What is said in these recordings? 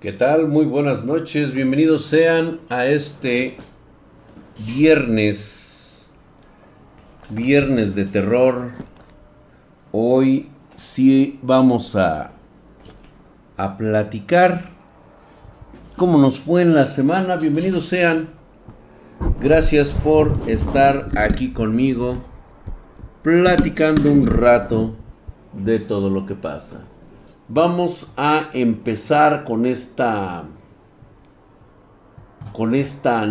¿Qué tal? Muy buenas noches. Bienvenidos sean a este viernes. Viernes de terror. Hoy sí vamos a, a platicar cómo nos fue en la semana. Bienvenidos sean. Gracias por estar aquí conmigo platicando un rato de todo lo que pasa. Vamos a empezar con esta con esta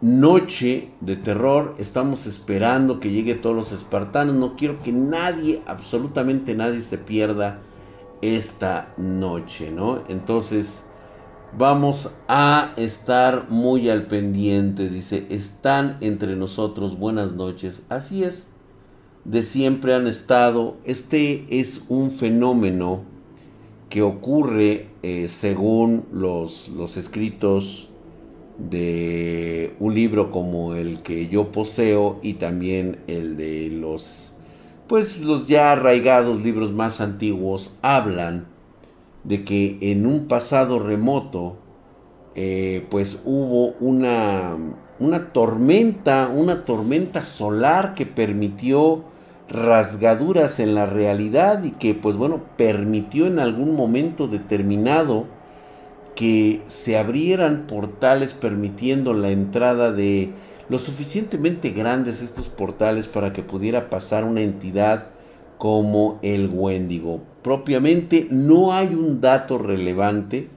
noche de terror. Estamos esperando que llegue todos los espartanos. No quiero que nadie, absolutamente nadie se pierda esta noche, ¿no? Entonces, vamos a estar muy al pendiente. Dice, están entre nosotros. Buenas noches. Así es. De siempre han estado. Este es un fenómeno que ocurre eh, según los, los escritos de un libro como el que yo poseo y también el de los pues los ya arraigados libros más antiguos hablan de que en un pasado remoto eh, pues hubo una, una tormenta, una tormenta solar que permitió rasgaduras en la realidad y que pues bueno permitió en algún momento determinado que se abrieran portales permitiendo la entrada de lo suficientemente grandes estos portales para que pudiera pasar una entidad como el Wendigo. Propiamente no hay un dato relevante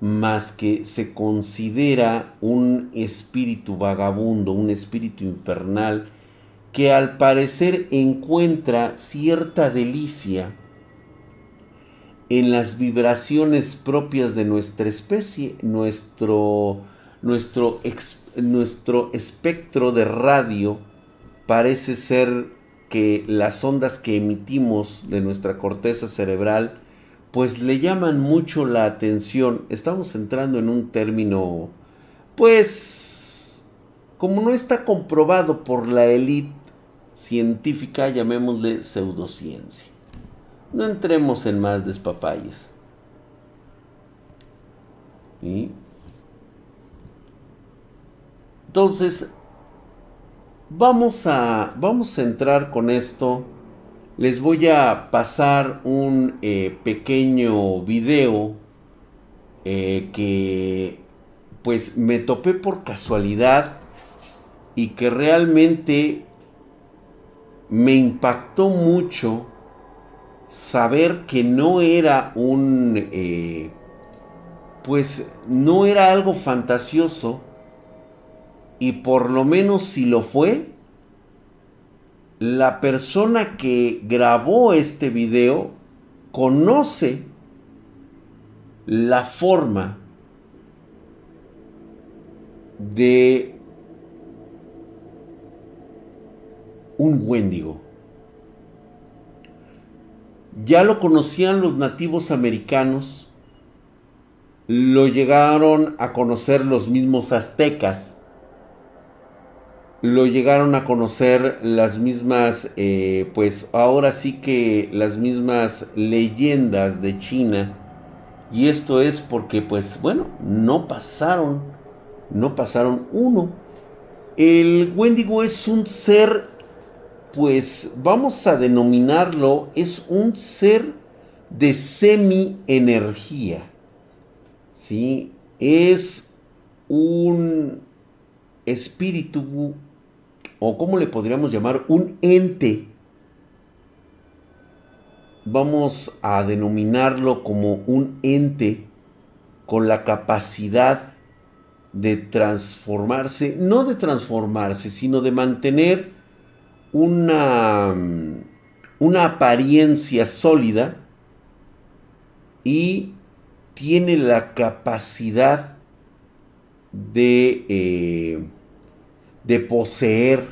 más que se considera un espíritu vagabundo, un espíritu infernal que al parecer encuentra cierta delicia en las vibraciones propias de nuestra especie, nuestro, nuestro, nuestro espectro de radio parece ser que las ondas que emitimos de nuestra corteza cerebral pues le llaman mucho la atención. Estamos entrando en un término pues como no está comprobado por la élite científica, llamémosle pseudociencia. No entremos en más despapalles. Entonces, vamos a, vamos a entrar con esto. Les voy a pasar un eh, pequeño video eh, que pues me topé por casualidad y que realmente me impactó mucho saber que no era un, eh, pues no era algo fantasioso y por lo menos si lo fue, la persona que grabó este video conoce la forma de un Wendigo. Ya lo conocían los nativos americanos, lo llegaron a conocer los mismos aztecas, lo llegaron a conocer las mismas, eh, pues ahora sí que las mismas leyendas de China. Y esto es porque, pues bueno, no pasaron, no pasaron uno. El Wendigo es un ser pues vamos a denominarlo, es un ser de semi-energía. ¿sí? Es un espíritu, o como le podríamos llamar, un ente. Vamos a denominarlo como un ente con la capacidad de transformarse, no de transformarse, sino de mantener una, una apariencia sólida y tiene la capacidad de, eh, de poseer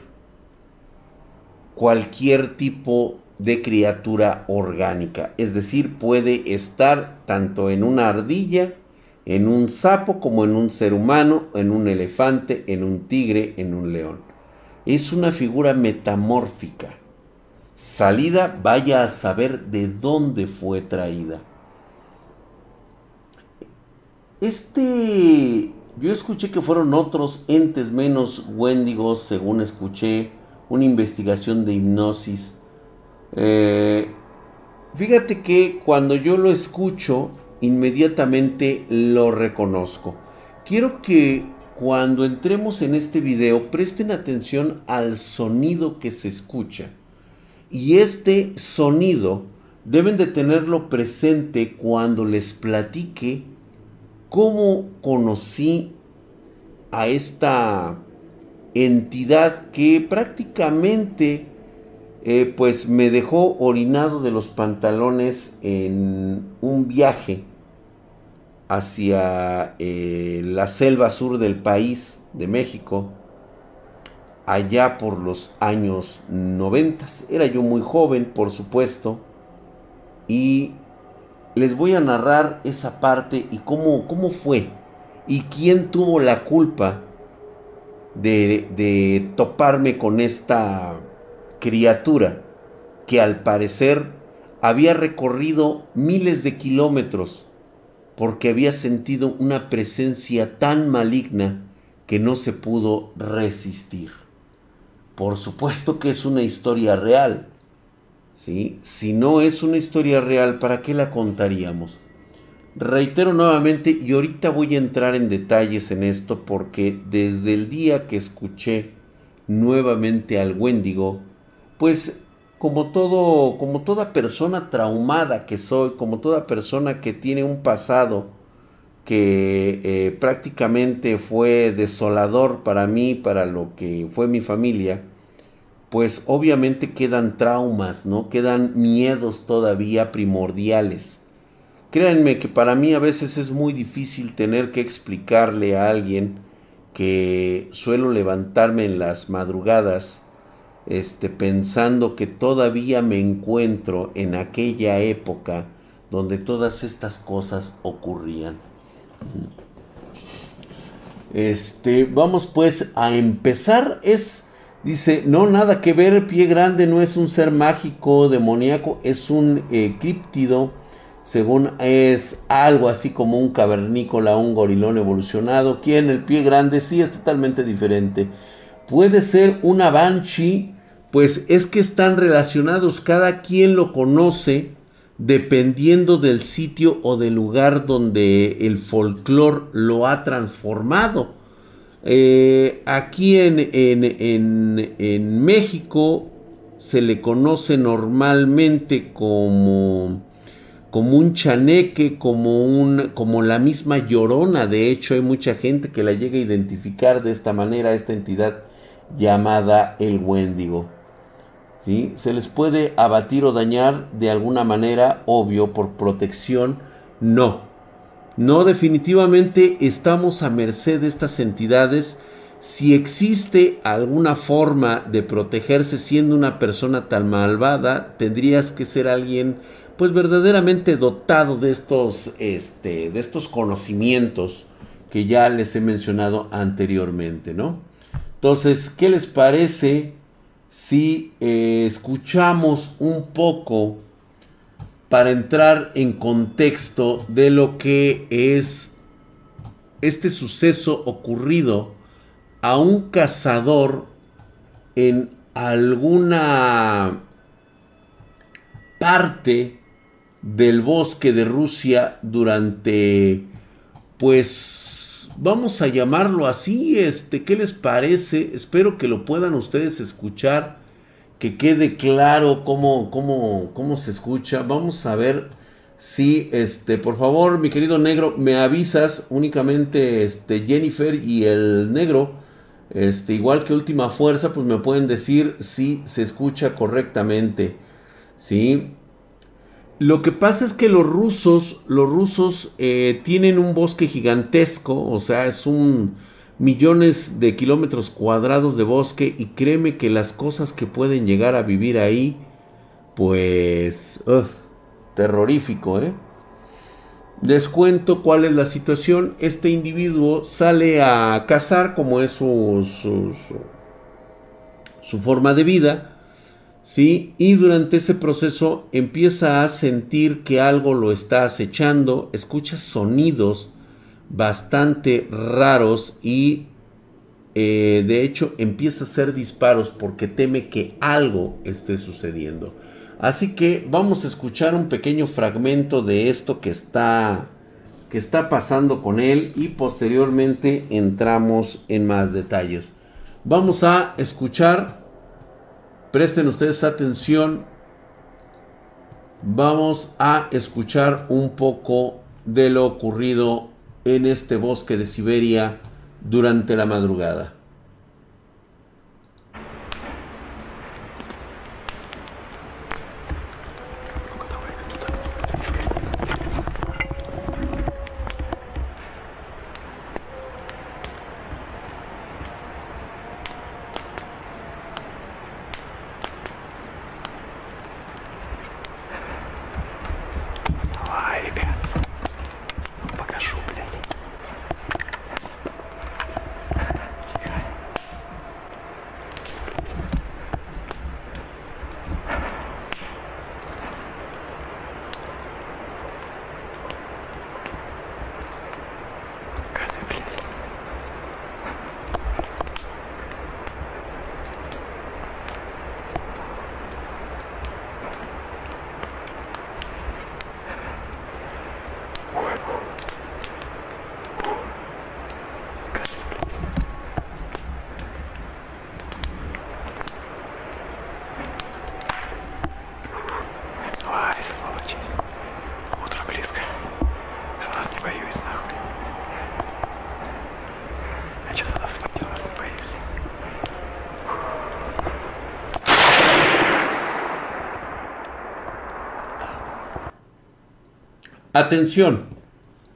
cualquier tipo de criatura orgánica. Es decir, puede estar tanto en una ardilla, en un sapo, como en un ser humano, en un elefante, en un tigre, en un león es una figura metamórfica. Salida, vaya a saber de dónde fue traída. este, yo escuché que fueron otros entes menos wendigos, según escuché, una investigación de hipnosis. Eh, fíjate que cuando yo lo escucho, inmediatamente lo reconozco. Quiero que cuando entremos en este video presten atención al sonido que se escucha. Y este sonido deben de tenerlo presente cuando les platique cómo conocí a esta entidad que prácticamente eh, pues me dejó orinado de los pantalones en un viaje hacia eh, la selva sur del país de México, allá por los años 90. Era yo muy joven, por supuesto, y les voy a narrar esa parte y cómo, cómo fue y quién tuvo la culpa de, de toparme con esta criatura que al parecer había recorrido miles de kilómetros porque había sentido una presencia tan maligna que no se pudo resistir. Por supuesto que es una historia real. ¿sí? Si no es una historia real, ¿para qué la contaríamos? Reitero nuevamente, y ahorita voy a entrar en detalles en esto, porque desde el día que escuché nuevamente al Wendigo, pues como todo, como toda persona traumada que soy, como toda persona que tiene un pasado que eh, prácticamente fue desolador para mí, para lo que fue mi familia, pues obviamente quedan traumas, ¿no? Quedan miedos todavía primordiales. Créanme que para mí a veces es muy difícil tener que explicarle a alguien que suelo levantarme en las madrugadas este, pensando que todavía me encuentro en aquella época donde todas estas cosas ocurrían. Este, vamos pues a empezar. Es, dice, no, nada que ver, pie grande no es un ser mágico, demoníaco, es un eh, críptido, según es algo así como un cavernícola, un gorilón evolucionado. Quien el pie grande sí es totalmente diferente. Puede ser una banshee pues es que están relacionados, cada quien lo conoce dependiendo del sitio o del lugar donde el folclore lo ha transformado. Eh, aquí en, en, en, México se le conoce normalmente como, como un chaneque, como, un, como la misma llorona. De hecho, hay mucha gente que la llega a identificar de esta manera, esta entidad llamada el Wendigo. Se les puede abatir o dañar de alguna manera, obvio, por protección, no. No, definitivamente estamos a merced de estas entidades. Si existe alguna forma de protegerse siendo una persona tan malvada, tendrías que ser alguien pues verdaderamente dotado de estos, este, de estos conocimientos que ya les he mencionado anteriormente, ¿no? Entonces, ¿qué les parece si eh, escuchamos un poco para entrar en contexto de lo que es este suceso ocurrido a un cazador en alguna parte del bosque de Rusia durante pues vamos a llamarlo así, este, ¿qué les parece? Espero que lo puedan ustedes escuchar, que quede claro cómo, cómo, cómo se escucha. Vamos a ver si, este, por favor, mi querido negro, me avisas únicamente, este, Jennifer y el negro, este, igual que última fuerza, pues me pueden decir si se escucha correctamente, ¿sí? Lo que pasa es que los rusos, los rusos eh, tienen un bosque gigantesco, o sea, es un millones de kilómetros cuadrados de bosque y créeme que las cosas que pueden llegar a vivir ahí, pues, terrorífico, ¿eh? Les cuento cuál es la situación. Este individuo sale a cazar, como es su, su, su forma de vida ¿sí? Y durante ese proceso empieza a sentir que algo lo está acechando, escucha sonidos bastante raros y eh, de hecho empieza a hacer disparos porque teme que algo esté sucediendo. Así que vamos a escuchar un pequeño fragmento de esto que está que está pasando con él y posteriormente entramos en más detalles. Vamos a escuchar, presten ustedes atención, vamos a escuchar un poco de lo ocurrido en este bosque de Siberia durante la madrugada. Atención,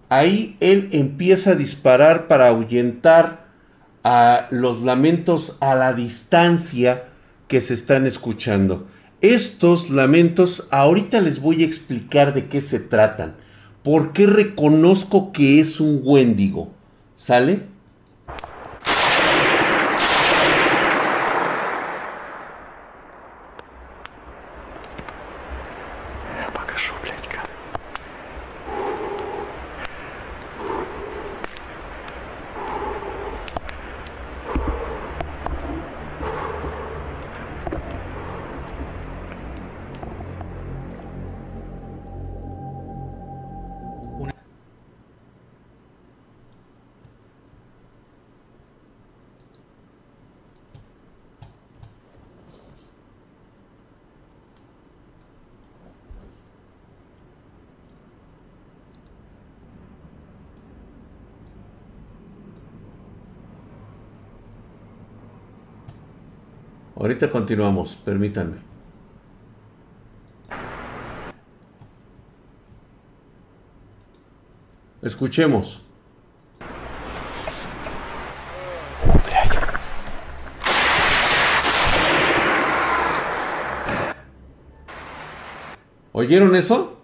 ahí él empieza a disparar para ahuyentar a los lamentos a la distancia que se están escuchando. Estos lamentos, ahorita les voy a explicar de qué se tratan. ¿Por qué reconozco que es un Wendigo? ¿Sale? Continuamos, permítanme. Escuchemos. ¿Oyeron eso?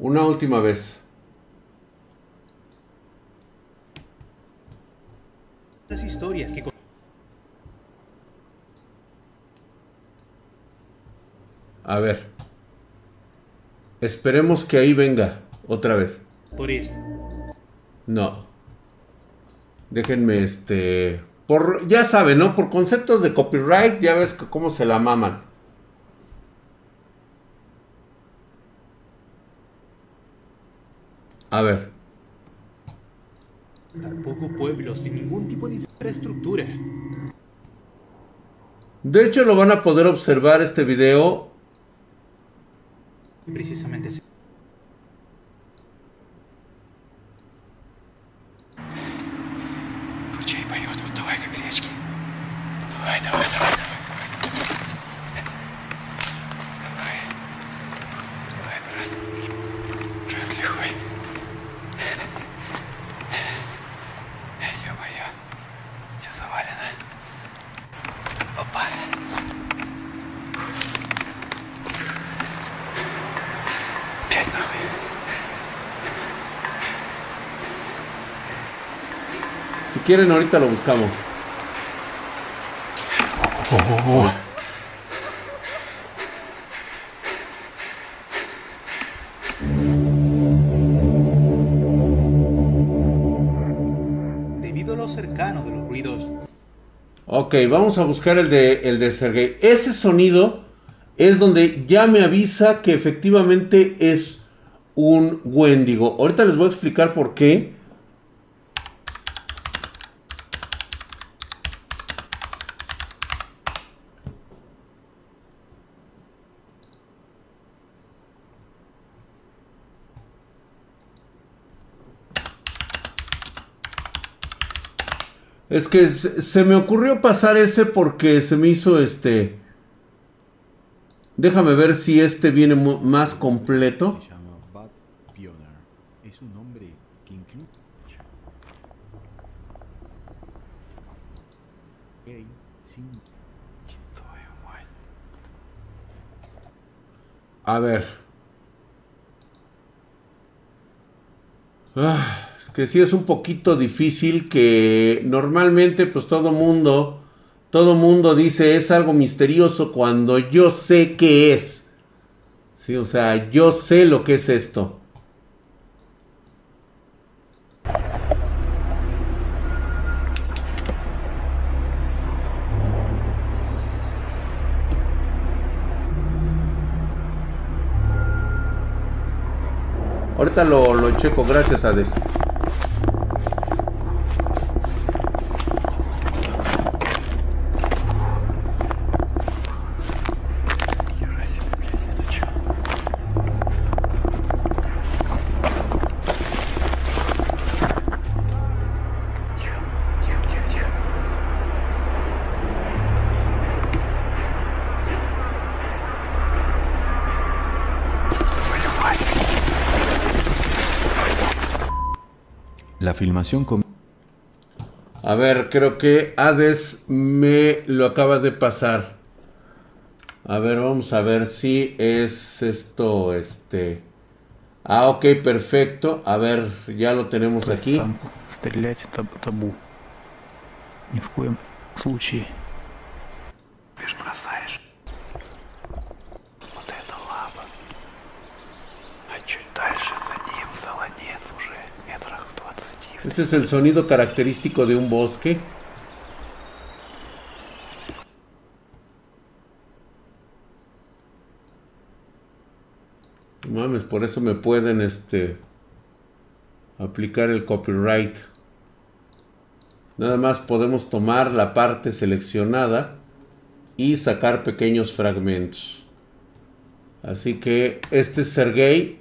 Una última vez. Las historias que... A ver. Esperemos que ahí venga otra vez. Por eso. No. Déjenme este por ya saben, ¿no? Por conceptos de copyright, ya ves cómo se la maman. A ver. Tampoco pueblos sin ningún tipo de infraestructura. De hecho, lo van a poder observar este video. Precisamente quieren, ahorita lo buscamos. debido a lo cercano de los ruidos Ok, vamos a buscar el de, el de Sergey. Ese sonido es donde ya me avisa que efectivamente es un Wendigo. Ahorita les voy a explicar por qué. Es que se, me ocurrió pasar ese porque se me hizo este... Déjame ver si este viene más completo. Se llama Bad es un nombre que incluye... A ver. Ah que sí es un poquito difícil que normalmente pues todo mundo, todo mundo dice es algo misterioso cuando yo sé qué es. Sí, o sea, yo sé lo que es esto. Ahorita lo, lo checo, gracias a Des. filmación com- A ver, creo que Hades me lo acaba de pasar. A ver, vamos a ver si es esto, este... Ah, ok, perfecto. A ver, ya lo tenemos aquí. Сам стрелять это табу. Ни в коем случае. Ese es el sonido característico de un bosque. Mames, por eso me pueden este aplicar el copyright. Nada más podemos tomar la parte seleccionada y sacar pequeños fragmentos. Así que este Sergey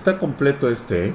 Está completo este, ¿eh?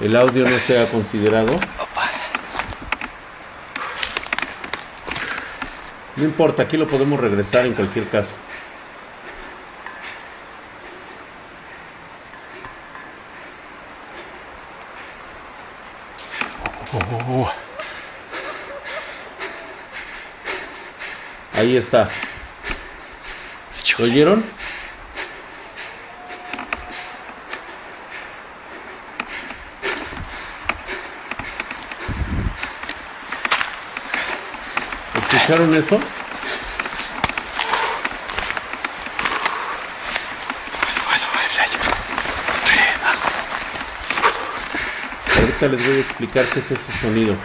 el audio no sea considerado. No importa, aquí lo podemos regresar en cualquier caso. Ahí está. ¿Lo oyeron? ¿Escucharon eso? Ahorita les voy a explicar qué es ese sonido.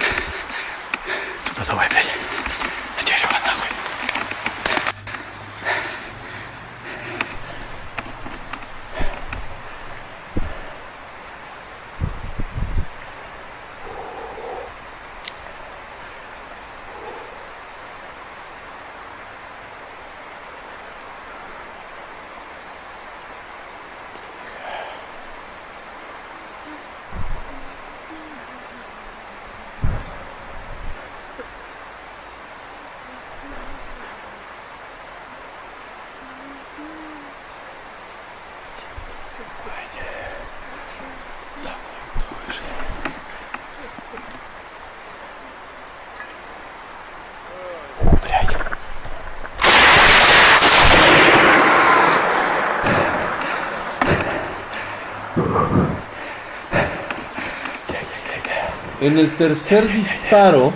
En el tercer disparo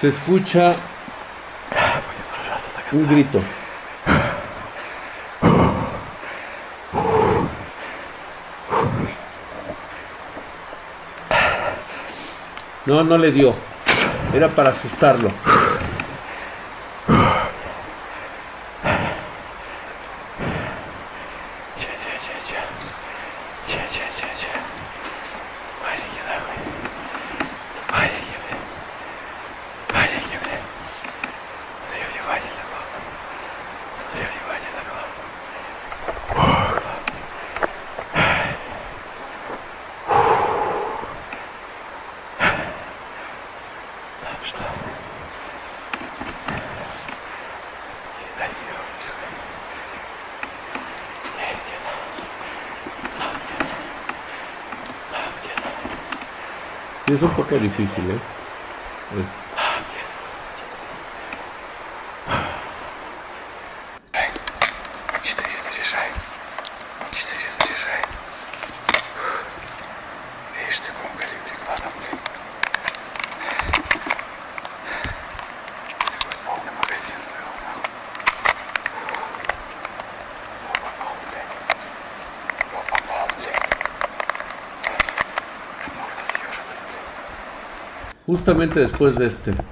se escucha un grito. No, no le dio. Era para asustarlo. Es un poco difícil, ¿eh? Es- Justamente después de este. Esto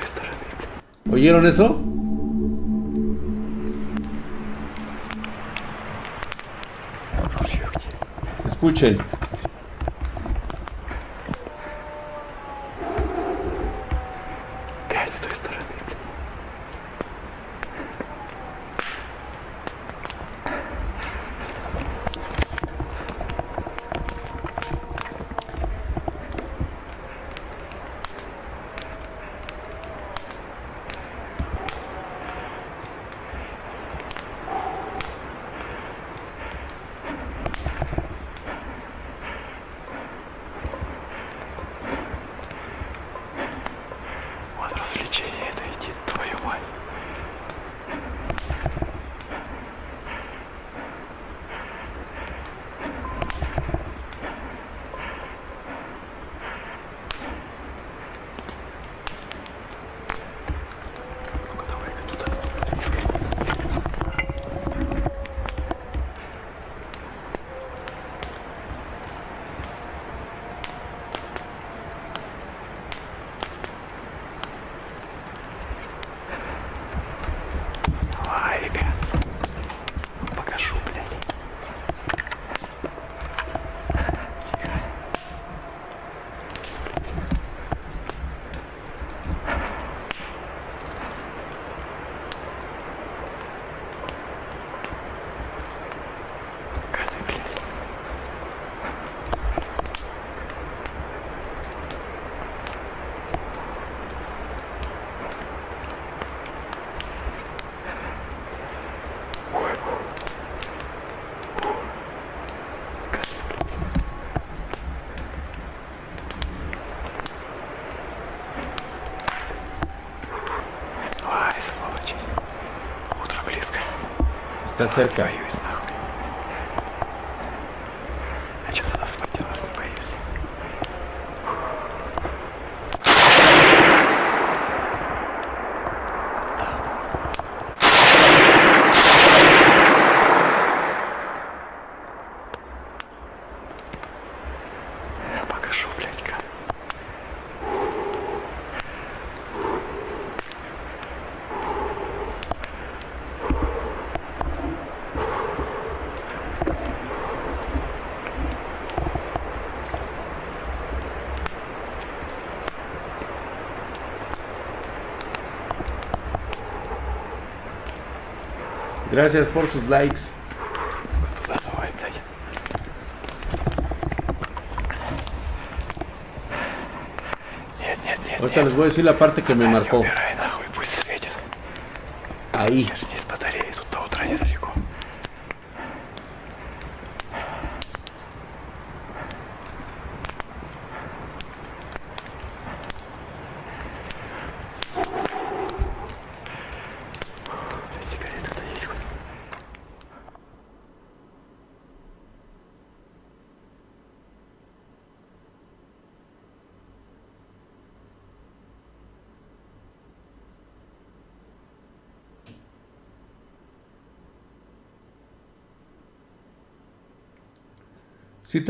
es terrible. ¿Oyeron eso? Escuchen. Está cerca. Gracias por sus likes. Ahorita les voy a decir la parte que me marcó. Ahí.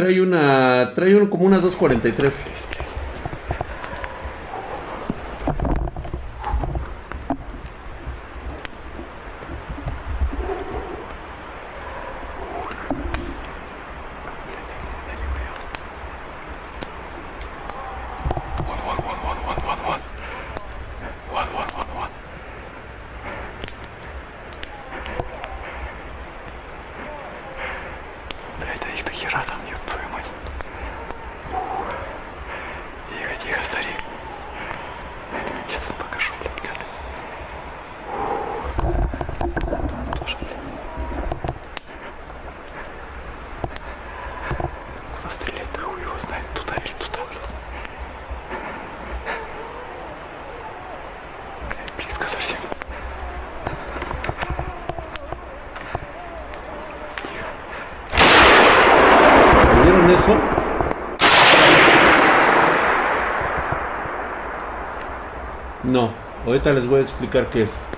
Trae una. Trae como una 243. Ahorita les voy a explicar qué es.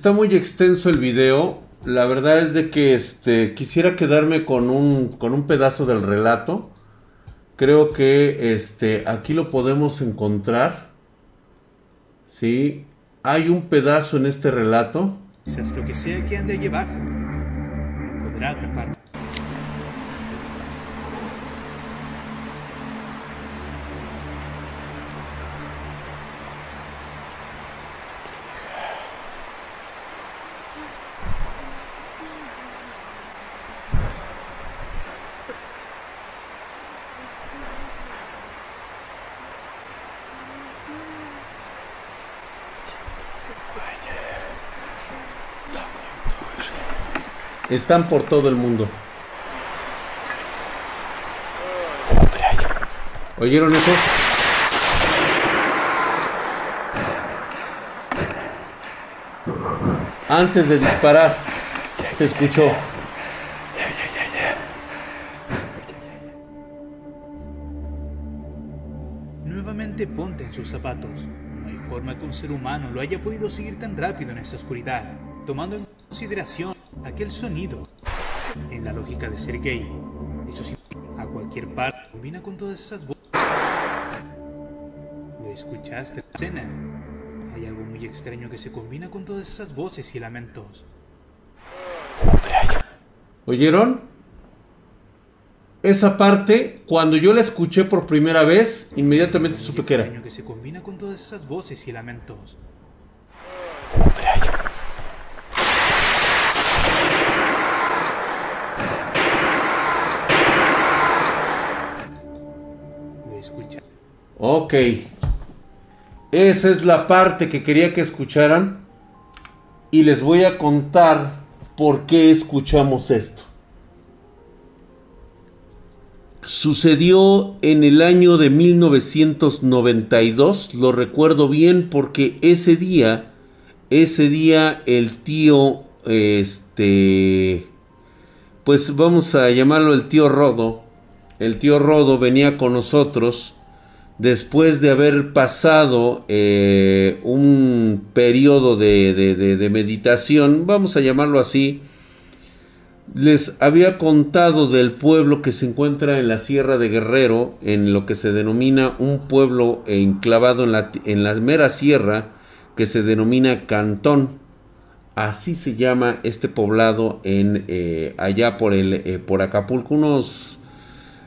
Está muy extenso el video. La verdad es de que este quisiera quedarme con un con un pedazo del relato. Creo que este aquí lo podemos encontrar. Sí, hay un pedazo en este relato. Lo que sea que ande allí abajo podrá atraparlo. Están por todo el mundo. ¿Oyeron eso? Antes de disparar, se escuchó. Nuevamente ponte en sus zapatos. No hay forma que un ser humano lo haya podido seguir tan rápido en esta oscuridad, tomando en consideración aquel sonido. En la lógica de ser gay, eso sí, a cualquier par combina con todas esas voces. ¿Lo escuchaste, escena? Hay algo muy extraño que se combina con todas esas voces y lamentos. ¿Oyeron? Esa parte, cuando yo la escuché por primera vez, inmediatamente supe que era. que se combina con todas esas voces y lamentos. Ok. Esa es la parte que quería que escucharan. Y les voy a contar por qué escuchamos esto. Sucedió en el año de 1992, lo recuerdo bien porque ese día, ese día el tío, este, pues vamos a llamarlo el tío Rodo, el tío Rodo venía con nosotros después de haber pasado eh, un periodo de, meditación, vamos a llamarlo así, les había contado del pueblo que se encuentra en la Sierra de Guerrero, en lo que se denomina un pueblo enclavado en la, en la mera sierra, que se denomina Cantón. Así se llama este poblado en eh, allá por el eh, por Acapulco, unos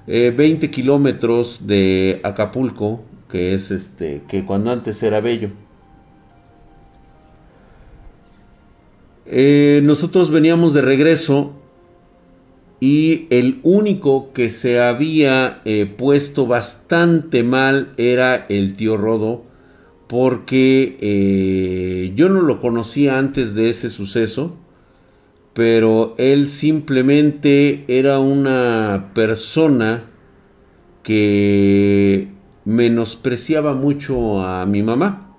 eh, 20 kilómetros de Acapulco, que es este, que cuando antes era bello. Eh, nosotros veníamos de regreso y el único que se había eh, puesto bastante mal era el tío Rodo, porque eh, yo no lo conocía antes de ese suceso, pero él simplemente era una persona que menospreciaba mucho a mi mamá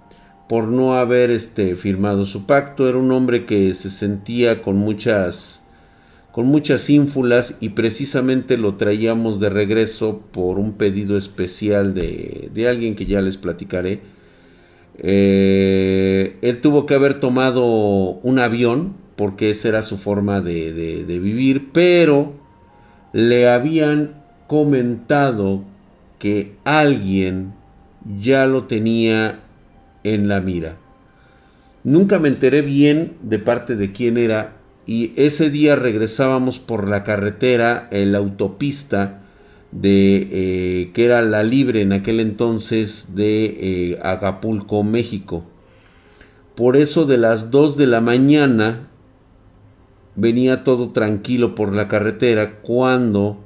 por no haber este, firmado su pacto. Era un hombre que se sentía con muchas con muchas ínfulas y precisamente lo traíamos de regreso por un pedido especial de, de alguien que ya les platicaré. Eh, él tuvo que haber tomado un avión porque esa era su forma de, de- vivir, pero le habían comentado que alguien ya lo tenía en la mira. Nunca me enteré bien de parte de quién era y ese día regresábamos por la carretera, en la autopista de eh, que era la libre en aquel entonces de eh, Acapulco, México. Por eso de las 2 de la mañana venía todo tranquilo por la carretera cuando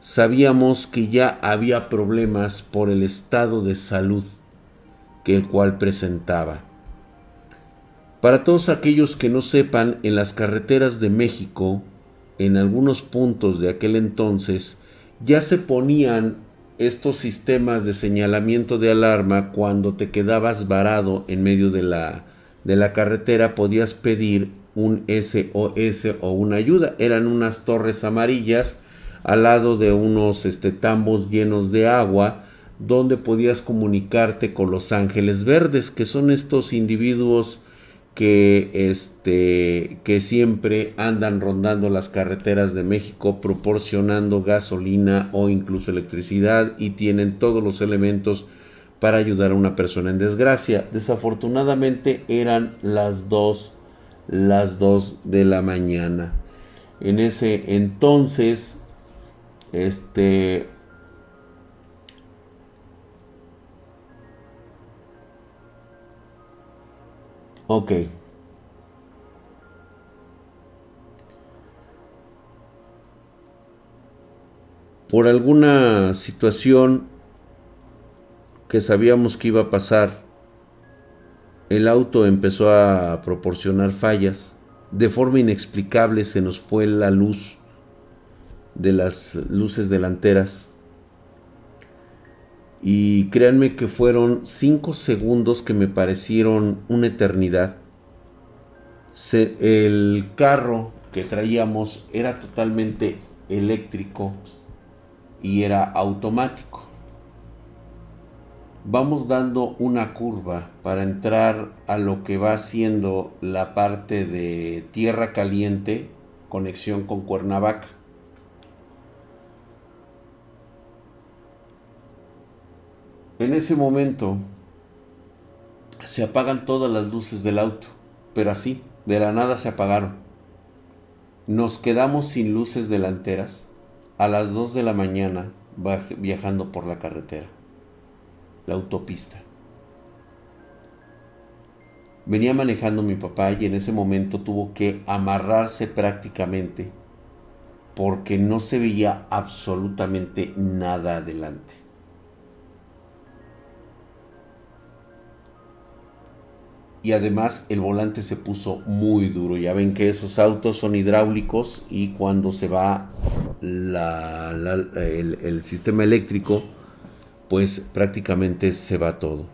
sabíamos que ya había problemas por el estado de salud que el cual presentaba. Para todos aquellos que no sepan, en las carreteras de México, en algunos puntos de aquel entonces, ya se ponían estos sistemas de señalamiento de alarma cuando te quedabas varado en medio de la, de la carretera, podías pedir un SOS o una ayuda. Eran unas torres amarillas al lado de unos este, tambos llenos de agua donde podías comunicarte con los ángeles verdes, que son estos individuos que este que siempre andan rondando las carreteras de México proporcionando gasolina o incluso electricidad y tienen todos los elementos para ayudar a una persona en desgracia. Desafortunadamente eran las dos las 2 de la mañana. En ese entonces este Ok. Por alguna situación que sabíamos que iba a pasar, el auto empezó a proporcionar fallas. De forma inexplicable se nos fue la luz de las luces delanteras. Y créanme que fueron cinco segundos que me parecieron una eternidad. El carro que traíamos era totalmente eléctrico y era automático. Vamos dando una curva para entrar a lo que va siendo la parte de tierra caliente, conexión con Cuernavaca. En ese momento se apagan todas las luces del auto, pero así, de la nada se apagaron. Nos quedamos sin luces delanteras a las 2 de la mañana viajando por la carretera, la autopista. Venía manejando mi papá y en ese momento tuvo que amarrarse prácticamente porque no se veía absolutamente nada adelante. Y además el volante se puso muy duro. Ya ven que esos autos son hidráulicos y cuando se va el, el sistema eléctrico, pues prácticamente se va todo.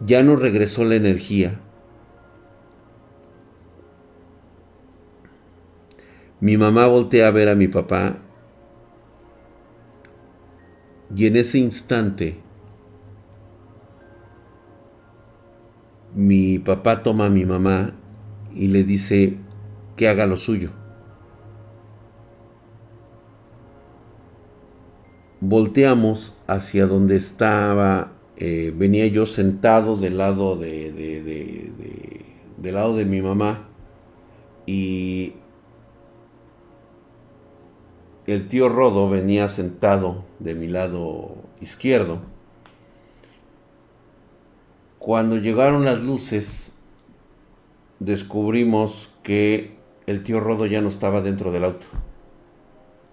ya no regresó la energía. Mi mamá voltea a ver a mi papá y en ese instante mi papá toma a mi mamá y le dice que haga lo suyo. Volteamos hacia donde estaba eh, venía yo sentado del lado de, del lado de mi mamá y el tío Rodo venía sentado de mi lado izquierdo. Cuando llegaron las luces, descubrimos que el tío Rodo ya no estaba dentro del auto.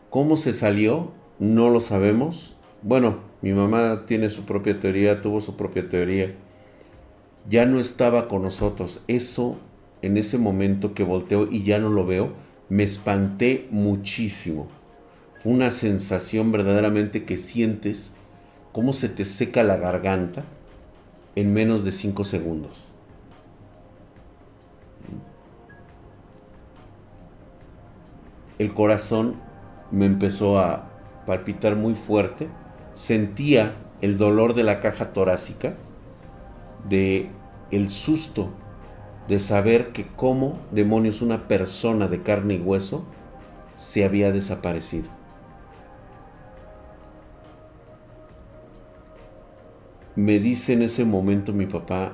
¿Cómo se salió? No lo sabemos. Bueno, mi mamá tiene su propia teoría, tuvo su propia teoría. Ya no estaba con nosotros. Eso, en ese momento que volteo y ya no lo veo, me espanté muchísimo. Fue una sensación verdaderamente que sientes cómo se te seca la garganta en menos de cinco segundos. El corazón me empezó a palpitar muy fuerte sentía el dolor de la caja torácica, de el susto de saber que como demonios una persona de carne y hueso se había desaparecido. Me dice en ese momento mi papá,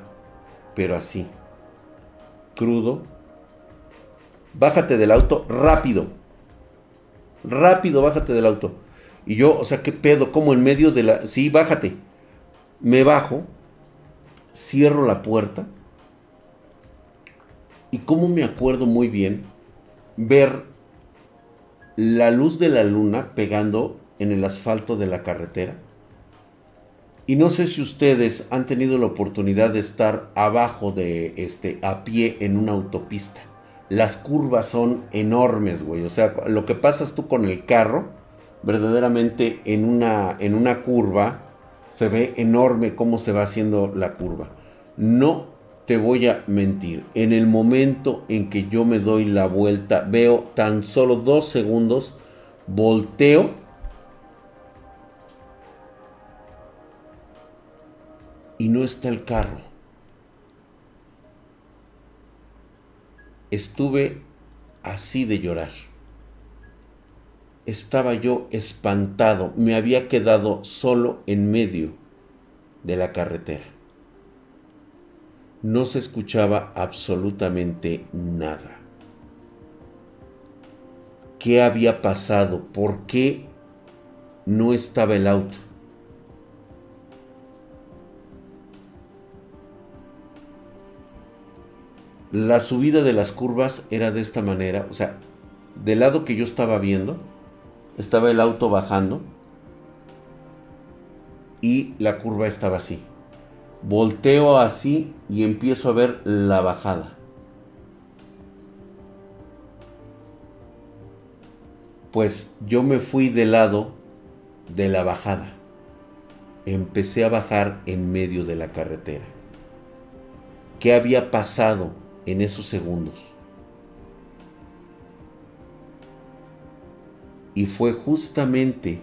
pero así, crudo, bájate del auto rápido, rápido, bájate del auto. Y yo, o sea, ¿qué pedo? Como en medio de la... Sí, bájate. Me bajo, cierro la puerta. Y como me acuerdo muy bien ver la luz de la luna pegando en el asfalto de la carretera. Y no sé si ustedes han tenido la oportunidad de estar abajo de este a pie en una autopista. Las curvas son enormes, güey. O sea, lo que pasas tú con el carro, verdaderamente en una, en una curva, se ve enorme cómo se va haciendo la curva. No te voy a mentir, en el momento en que yo me doy la vuelta, veo tan solo dos segundos, volteo y no está el carro. Estuve así de llorar estaba yo espantado, me había quedado solo en medio de la carretera. No se escuchaba absolutamente nada. ¿Qué había pasado? ¿Por qué no estaba el auto? La subida de las curvas era de esta manera, o sea, del lado que yo estaba viendo, estaba el auto bajando y la curva estaba así. Volteo así y empiezo a ver la bajada. Pues yo me fui del lado de la bajada. Empecé a bajar en medio de la carretera. ¿Qué había pasado en esos segundos? Y fue justamente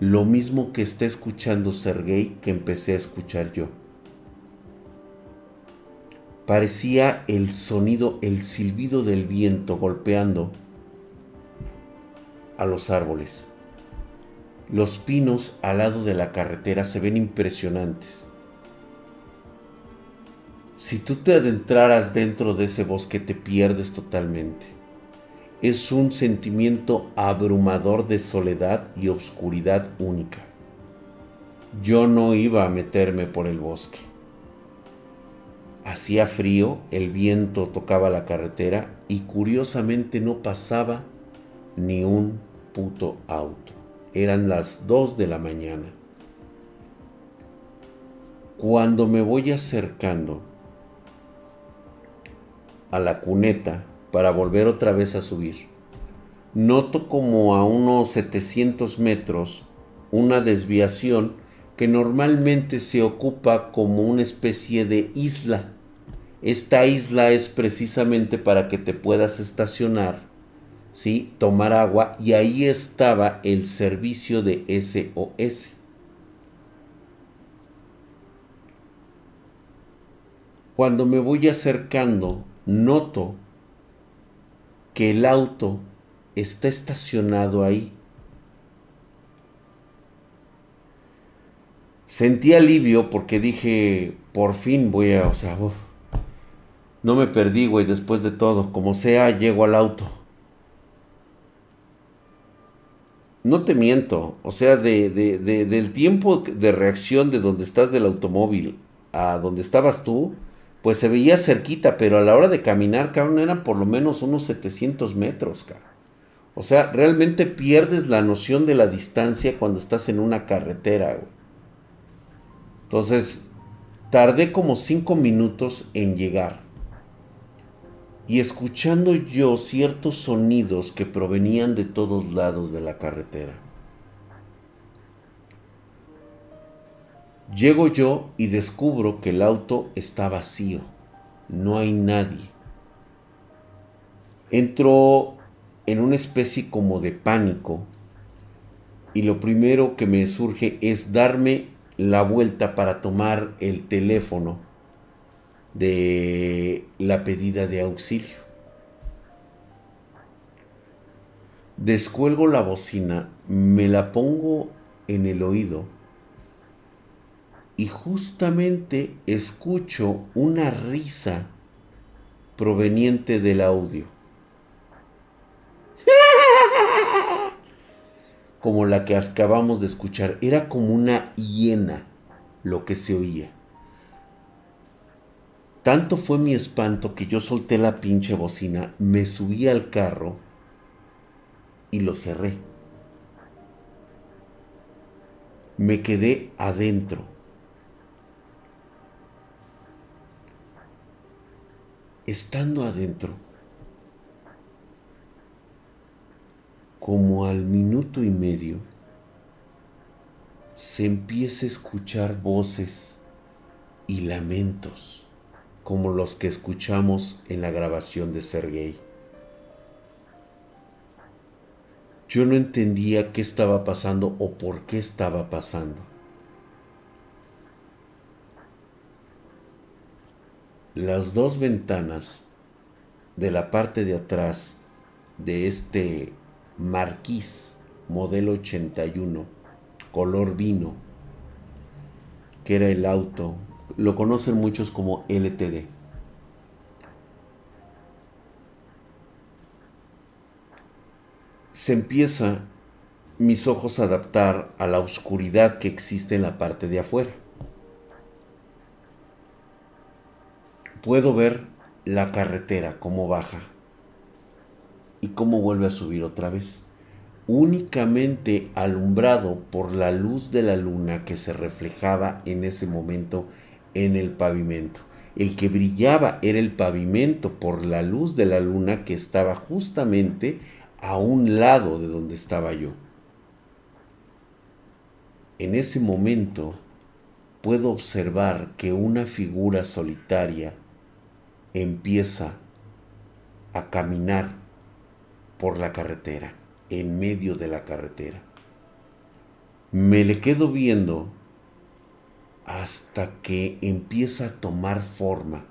lo mismo que está escuchando Sergei que empecé a escuchar yo. Parecía el sonido, el silbido del viento golpeando a los árboles. Los pinos al lado de la carretera se ven impresionantes. Si tú te adentraras dentro de ese bosque te pierdes totalmente. Es un sentimiento abrumador de soledad y oscuridad única. Yo no iba a meterme por el bosque. Hacía frío, el viento tocaba la carretera y curiosamente no pasaba ni un puto auto. Eran las 2 de la mañana. Cuando me voy acercando a la cuneta para volver otra vez a subir, noto como a unos 700 metros una desviación que normalmente se ocupa como una especie de isla esta isla es precisamente para que te puedas estacionar, ¿sí? tomar agua y ahí estaba el servicio de SOS. Cuando me voy acercando, noto que el auto está estacionado ahí. Sentí alivio porque dije, por fin voy a, o sea, no me perdí, güey, después de todo. Como sea, llego al auto. No te miento. O sea, de, del tiempo de reacción de donde estás del automóvil a donde estabas tú, pues se veía cerquita, pero a la hora de caminar, cabrón, eran por lo menos unos 700 metros, cabrón. O sea, realmente pierdes la noción de la distancia cuando estás en una carretera. Entonces, tardé como 5 minutos en llegar y escuchando yo ciertos sonidos que provenían de todos lados de la carretera. Llego yo y descubro que el auto está vacío, no hay nadie. Entro en una especie como de pánico y lo primero que me surge es darme la vuelta para tomar el teléfono de la pedida de auxilio. Descuelgo la bocina, me la pongo en el oído y justamente escucho una risa proveniente del audio. Como la que acabamos de escuchar, era como una hiena lo que se oía. Tanto fue mi espanto que yo solté la pinche bocina, me subí al carro y lo cerré. Me quedé adentro. Estando adentro, como al minuto y medio, se empieza a escuchar voces y lamentos como los que escuchamos en la grabación de Sergei. Yo no entendía qué estaba pasando o por qué estaba pasando. Las dos ventanas de la parte de atrás de este marquís modelo 81 color vino que era el auto lo conocen muchos como LTD. Se empieza mis ojos a adaptar a la oscuridad que existe en la parte de afuera. Puedo ver la carretera, cómo baja y cómo vuelve a subir otra vez únicamente alumbrado por la luz de la luna que se reflejaba en ese momento en el pavimento. El que brillaba era el pavimento por la luz de la luna que estaba justamente a un lado de donde estaba yo. En ese momento puedo observar que una figura solitaria empieza a caminar por la carretera, en medio de la carretera. Me le quedo viendo hasta que empieza a tomar forma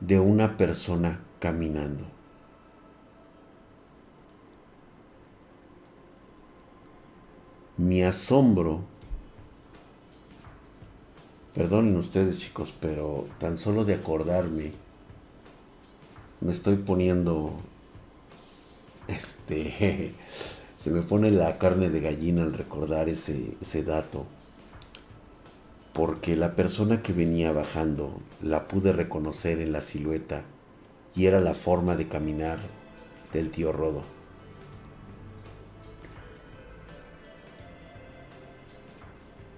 de una persona caminando. Mi asombro, perdonen ustedes chicos, pero tan solo de acordarme, me estoy poniendo, este, se me pone la carne de gallina al recordar ese, ese dato, porque la persona que venía bajando la pude reconocer en la silueta y era la forma de caminar del tío Rodo.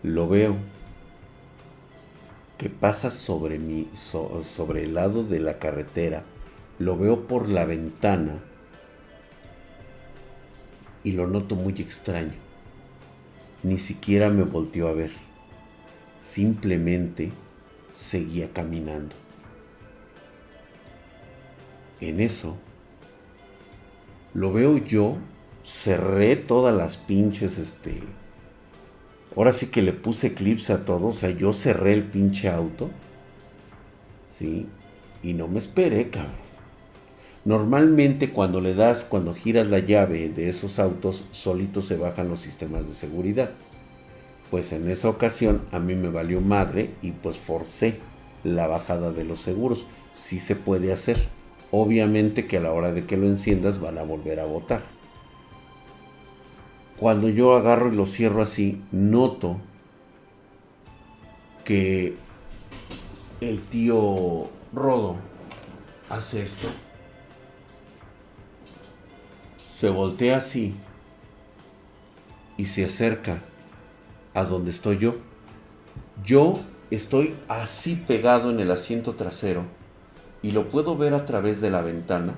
Lo veo que pasa sobre mi sobre el lado de la carretera. Lo veo por la ventana y lo noto muy extraño. Ni siquiera me volteó a ver. Simplemente seguía caminando. En eso lo veo yo, cerré todas las pinches este Ahora sí que le puse clips a todo, o sea, yo cerré el pinche auto. ¿Sí? Y no me esperé, cabrón. Normalmente cuando le das, cuando giras la llave de esos autos, solitos se bajan los sistemas de seguridad. Pues en esa ocasión a mí me valió madre y pues forcé la bajada de los seguros. Sí se puede hacer. Obviamente que a la hora de que lo enciendas van a volver a botar. Cuando yo agarro y lo cierro así, noto que el tío Rodo hace esto. Se voltea así y se acerca a donde estoy yo. Yo estoy así pegado en el asiento trasero y lo puedo ver a través de la ventana.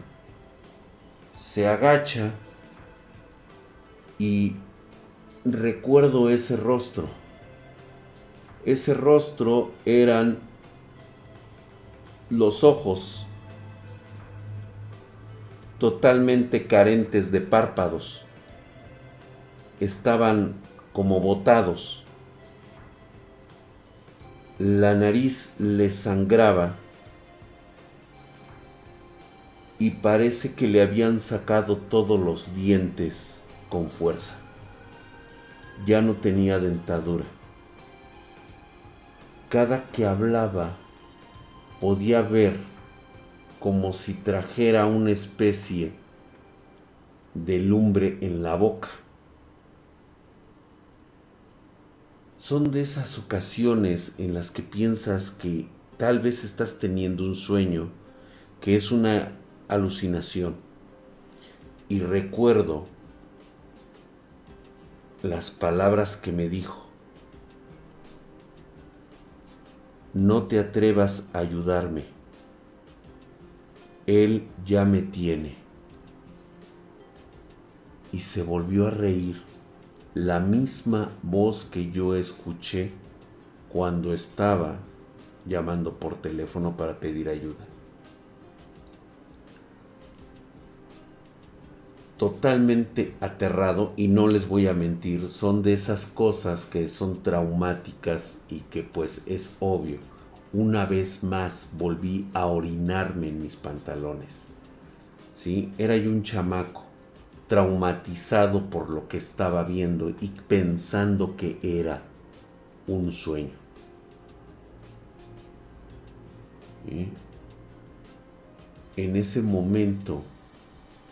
Se agacha y recuerdo ese rostro. Ese rostro eran los ojos totalmente carentes de párpados. Estaban como botados. La nariz le sangraba y parece que le habían sacado todos los dientes con fuerza. Ya no tenía dentadura. Cada que hablaba podía ver como si trajera una especie de lumbre en la boca. Son de esas ocasiones en las que piensas que tal vez estás teniendo un sueño, que es una alucinación. Y recuerdo las palabras que me dijo. No te atrevas a ayudarme. Él ya me tiene. Y se volvió a reír la misma voz que yo escuché cuando estaba llamando por teléfono para pedir ayuda. Totalmente aterrado y no les voy a mentir, son de esas cosas que son traumáticas y que pues es obvio. Una vez más volví a orinarme en mis pantalones. ¿Sí? Era yo un chamaco, traumatizado por lo que estaba viendo y pensando que era un sueño. En ese momento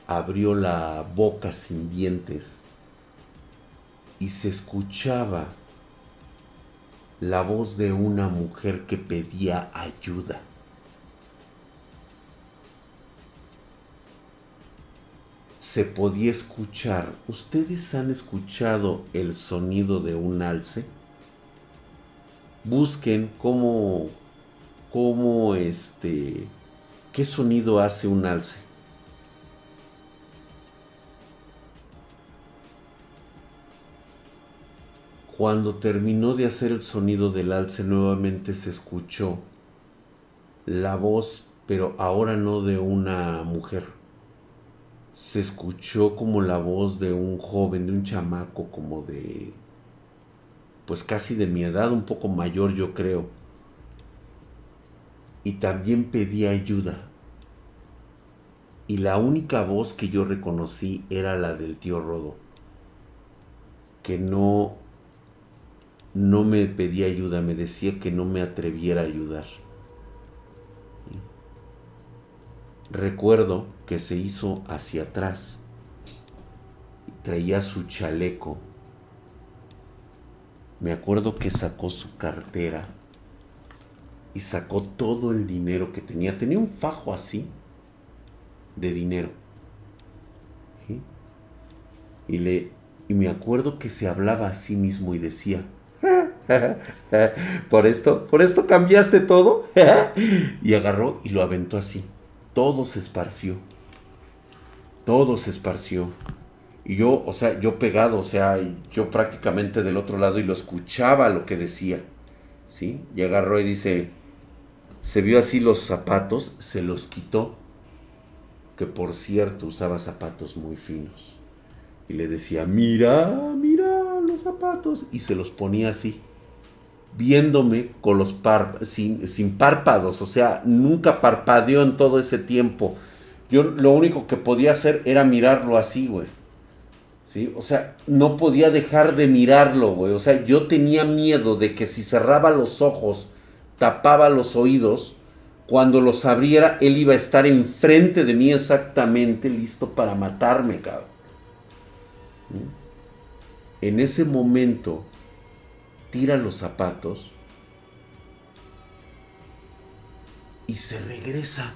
abrió la boca sin dientes y se escuchaba la voz de una mujer que pedía ayuda. Se podía escuchar. ¿Ustedes han escuchado el sonido de un alce? Busquen cómo, cómo este, qué sonido hace un alce. Cuando terminó de hacer el sonido del alce nuevamente se escuchó la voz, pero ahora no de una mujer. Se escuchó como la voz de un joven, de un chamaco, como de, pues casi de mi edad, un poco mayor yo creo. Y también pedía ayuda. Y la única voz que yo reconocí era la del tío Rodo que no no me pedía ayuda, me decía que no me atreviera a ayudar. Recuerdo que se hizo hacia atrás. Traía su chaleco. Me acuerdo que sacó su cartera y sacó todo el dinero que tenía. Tenía un fajo así de dinero. Y, le, y me acuerdo que se hablaba a sí mismo y decía, por esto, por esto cambiaste todo. y agarró y lo aventó así todo se esparció. Todo se esparció. Y yo, o sea, yo pegado, o sea, yo prácticamente del otro lado y lo escuchaba lo que decía. ¿Sí? Y agarró y dice, se vio así los zapatos, se los quitó. Que por cierto usaba zapatos muy finos. Y le decía, mira, mira los zapatos. Y se los ponía así viéndome con los sin, sin, párpados, o sea, nunca parpadeó en todo ese tiempo. Yo lo único que podía hacer era mirarlo así, güey. ¿Sí? O sea, no podía dejar de mirarlo, güey. O sea, yo tenía miedo de que si cerraba los ojos, tapaba los oídos, cuando los abriera, él iba a estar enfrente de mí exactamente, listo para matarme, cabrón. En ese momento, tira los zapatos y se regresa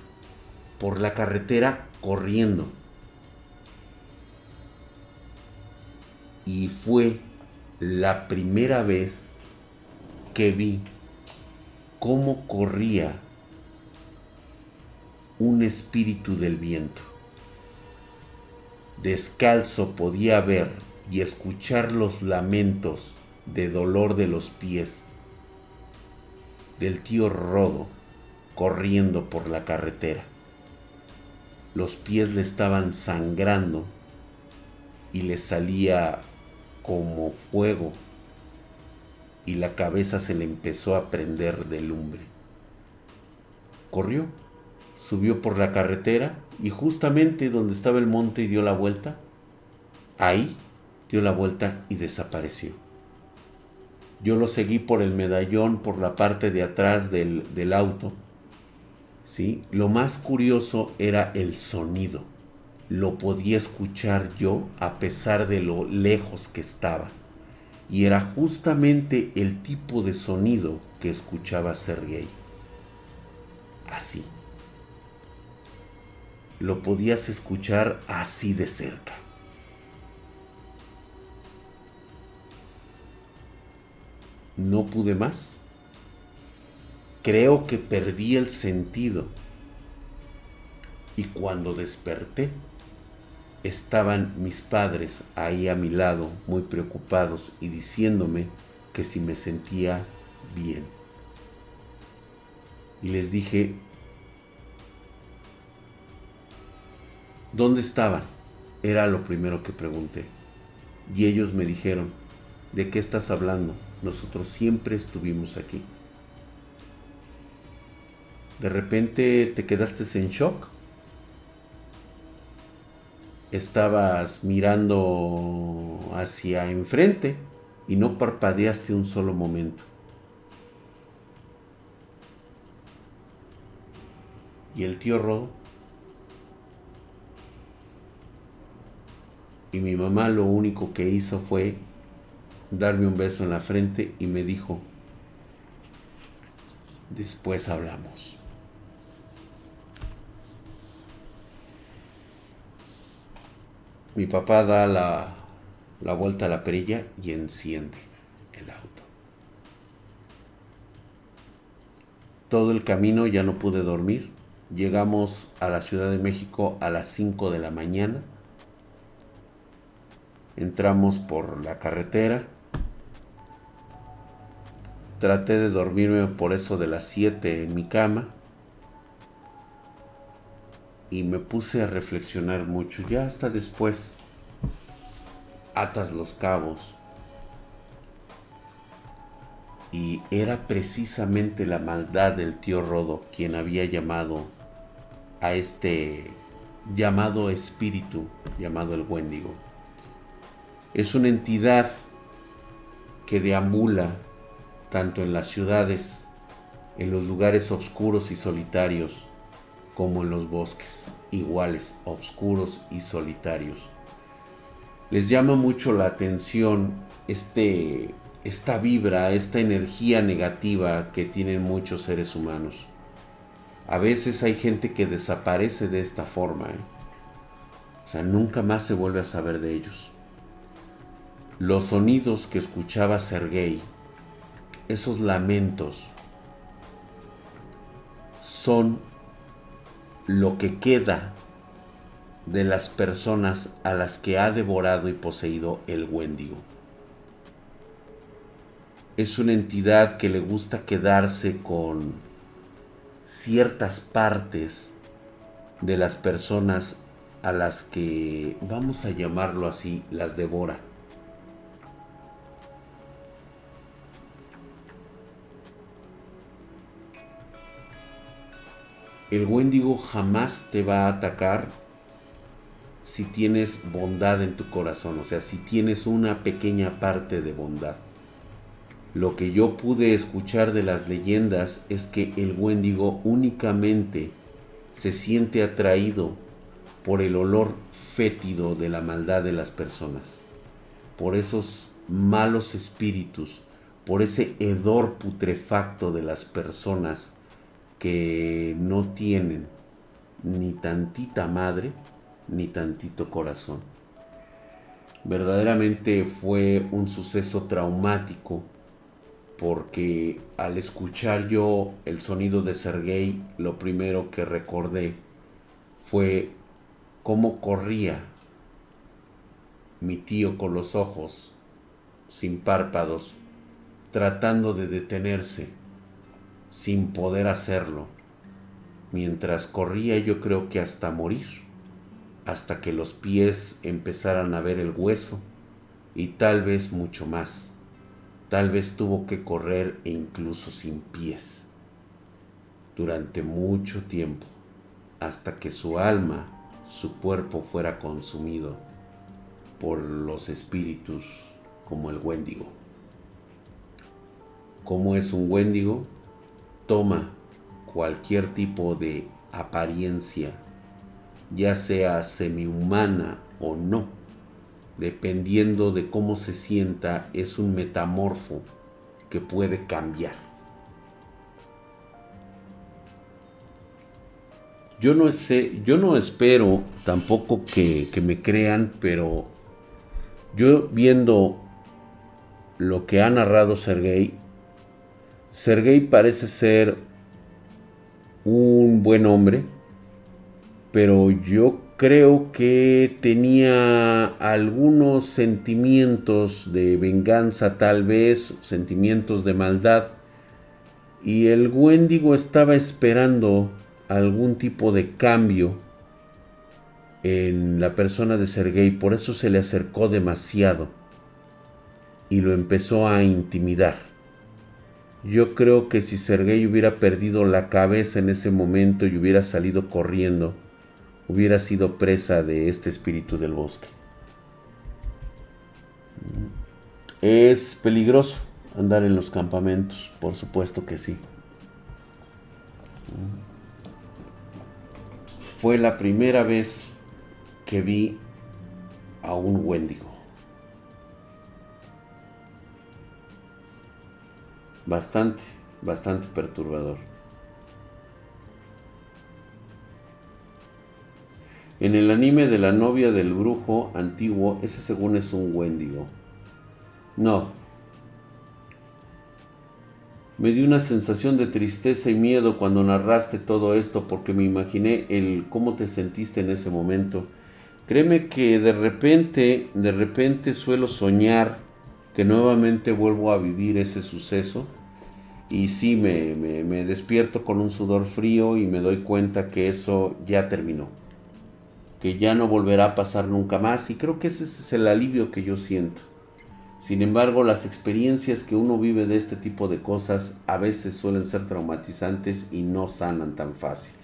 por la carretera corriendo. Y fue la primera vez que vi cómo corría un espíritu del viento. Descalzo podía ver y escuchar los lamentos de dolor de los pies del tío Rodo corriendo por la carretera. Los pies le estaban sangrando y le salía como fuego y la cabeza se le empezó a prender de lumbre. Corrió, subió por la carretera y justamente donde estaba el monte dio la vuelta, ahí dio la vuelta y desapareció. Yo lo seguí por el medallón, por la parte de atrás del, auto. ¿sí? Lo más curioso era el sonido. Lo podía escuchar yo a pesar de lo lejos que estaba. Y era justamente el tipo de sonido que escuchaba Sergei. Así. Lo podías escuchar así de cerca. No pude más. Creo que perdí el sentido. Y cuando desperté, estaban mis padres ahí a mi lado, muy preocupados y diciéndome que si me sentía bien. Y les dije, ¿dónde estaban? Era lo primero que pregunté. Y ellos me dijeron, ¿de qué estás hablando? Nosotros siempre estuvimos aquí. De repente te quedaste en shock. Estabas mirando hacia enfrente y no parpadeaste un solo momento. Y el tío Rodo y mi mamá lo único que hizo fue darme un beso en la frente y me dijo, después hablamos. Mi papá da la, la vuelta a la perilla y enciende el auto. Todo el camino ya no pude dormir. Llegamos a la Ciudad de México a las 5 de la mañana. Entramos por la carretera Traté de dormirme por eso de las 7 en mi cama. Y me puse a reflexionar mucho. Ya hasta después atas los cabos. Y era precisamente la maldad del tío Rodo quien había llamado a este llamado espíritu, llamado el Wendigo. Es una entidad que deambula tanto en las ciudades, en los lugares oscuros y solitarios, como en los bosques, iguales, oscuros y solitarios. Les llama mucho la atención este, esta vibra, esta energía negativa que tienen muchos seres humanos. A veces hay gente que desaparece de esta forma. ¿eh? O sea, nunca más se vuelve a saber de ellos. Los sonidos que escuchaba Sergei, esos lamentos, son lo que queda de las personas a las que ha devorado y poseído el Wendigo. Es una entidad que le gusta quedarse con ciertas partes de las personas a las que, vamos a llamarlo así, las devora. El Wendigo jamás te va a atacar si tienes bondad en tu corazón, o sea, si tienes una pequeña parte de bondad. Lo que yo pude escuchar de las leyendas es que el Wendigo únicamente se siente atraído por el olor fétido de la maldad de las personas, por esos malos espíritus, por ese hedor putrefacto de las personas que no tienen ni tantita madre ni tantito corazón. Verdaderamente fue un suceso traumático porque al escuchar yo el sonido de Sergei, lo primero que recordé fue cómo corría mi tío con los ojos sin párpados, tratando de detenerse, sin poder hacerlo. Mientras corría yo creo que hasta morir, hasta que los pies empezaran a ver el hueso y tal vez mucho más Tal vez tuvo que correr e incluso sin pies durante mucho tiempo hasta que su alma, su cuerpo fuera consumido por los espíritus como el Wendigo. ¿Cómo es un Wendigo? Toma cualquier tipo de apariencia, ya sea semi-humana o no dependiendo de cómo se sienta, es un metamorfo que puede cambiar. Yo no sé, yo no espero tampoco que, que me crean, pero yo viendo lo que ha narrado Sergei, Sergei parece ser un buen hombre, pero yo creo que tenía algunos sentimientos de venganza tal vez, sentimientos de maldad, y el Wendigo estaba esperando algún tipo de cambio en la persona de Sergei, por eso se le acercó demasiado y lo empezó a intimidar. Yo creo que si Sergei hubiera perdido la cabeza en ese momento y hubiera salido corriendo, hubiera sido presa de este espíritu del bosque. Es peligroso andar en los campamentos, por supuesto que sí. Fue la primera vez que vi a un Wendigo. Bastante, bastante perturbador. En el anime de la novia del brujo antiguo, ese según es un Wendigo. No. Me dio una sensación de tristeza y miedo cuando narraste todo esto porque me imaginé el cómo te sentiste en ese momento. Créeme que de repente, de repente suelo soñar que nuevamente vuelvo a vivir ese suceso y sí me, me despierto con un sudor frío y me doy cuenta que eso ya terminó que ya no volverá a pasar nunca más y creo que ese es el alivio que yo siento. Sin embargo, las experiencias que uno vive de este tipo de cosas a veces suelen ser traumatizantes y no sanan tan fácil.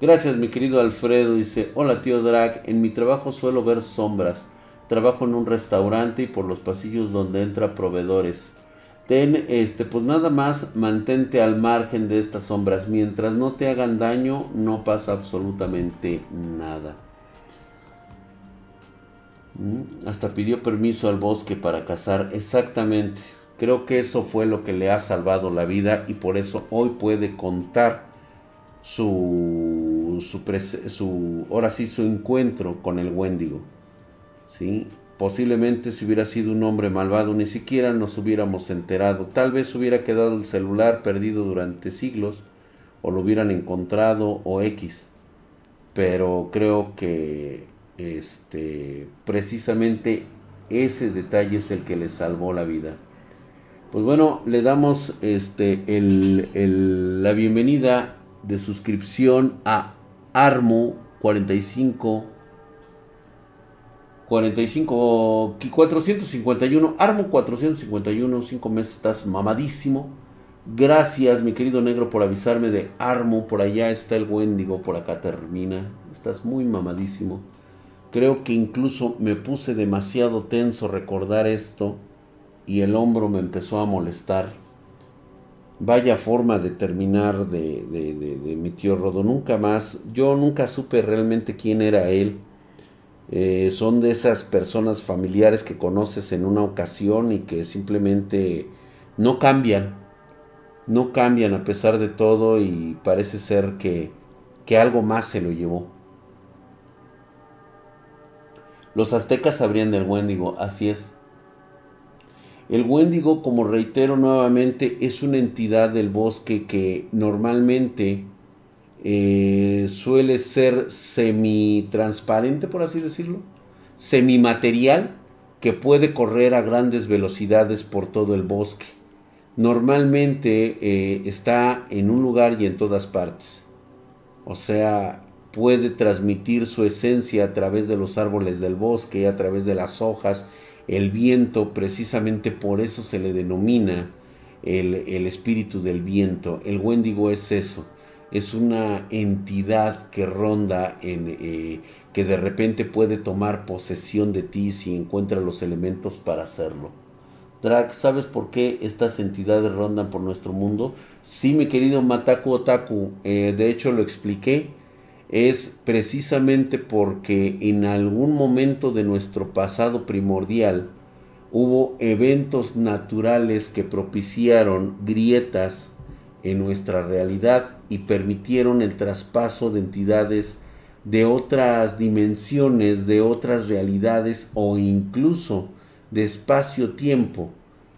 Gracias mi querido Alfredo, dice, hola tío Drag, en mi trabajo suelo ver sombras, trabajo en un restaurante y por los pasillos donde entra proveedores. Ten, este, pues nada más mantente al margen de estas sombras. Mientras no te hagan daño, no pasa absolutamente nada. Mm, Hasta pidió permiso al bosque para cazar. Exactamente. Creo que eso fue lo que le ha salvado la vida y por eso hoy puede contar su, su, su ahora sí, su encuentro con el Wendigo. Posiblemente si hubiera sido un hombre malvado ni siquiera nos hubiéramos enterado. Tal vez hubiera quedado el celular perdido durante siglos o lo hubieran encontrado o X. Pero creo que este precisamente ese detalle es el que le salvó la vida. Pues bueno, le damos este el- el- la bienvenida de suscripción a Armo 45 45 y 451 Armo 451 5 meses estás mamadísimo. Gracias mi querido negro por avisarme de Armo por allá está el Wendigo por acá termina. Estás muy mamadísimo. Creo que incluso me puse demasiado tenso recordar esto y el hombro me empezó a molestar. Vaya forma de terminar de, de- de- de mi tío Rodo. Nunca más yo nunca supe realmente quién era él eh, son de esas personas familiares que conoces en una ocasión y que simplemente no cambian, no cambian a pesar de todo y parece ser que, que algo más se lo llevó. Los aztecas sabrían del Wendigo, así es. El Wendigo, como reitero nuevamente, es una entidad del bosque que normalmente eh, suele ser semi-transparente, por así decirlo, semimaterial, que puede correr a grandes velocidades por todo el bosque. Normalmente eh, está en un lugar y en todas partes. O sea, puede transmitir su esencia a través de los árboles del bosque, a través de las hojas, el viento, precisamente por eso se le denomina el, el espíritu del viento. El Wendigo es eso es una entidad que ronda en eh, que de repente puede tomar posesión de ti si encuentra los elementos para hacerlo. Drag, ¿sabes por qué estas entidades rondan por nuestro mundo? Sí, mi querido Mataku Otaku, eh, de hecho lo expliqué. Es precisamente porque en algún momento de nuestro pasado primordial hubo eventos naturales que propiciaron grietas en nuestra realidad y permitieron el traspaso de entidades de otras dimensiones, de otras realidades o incluso de espacio-tiempo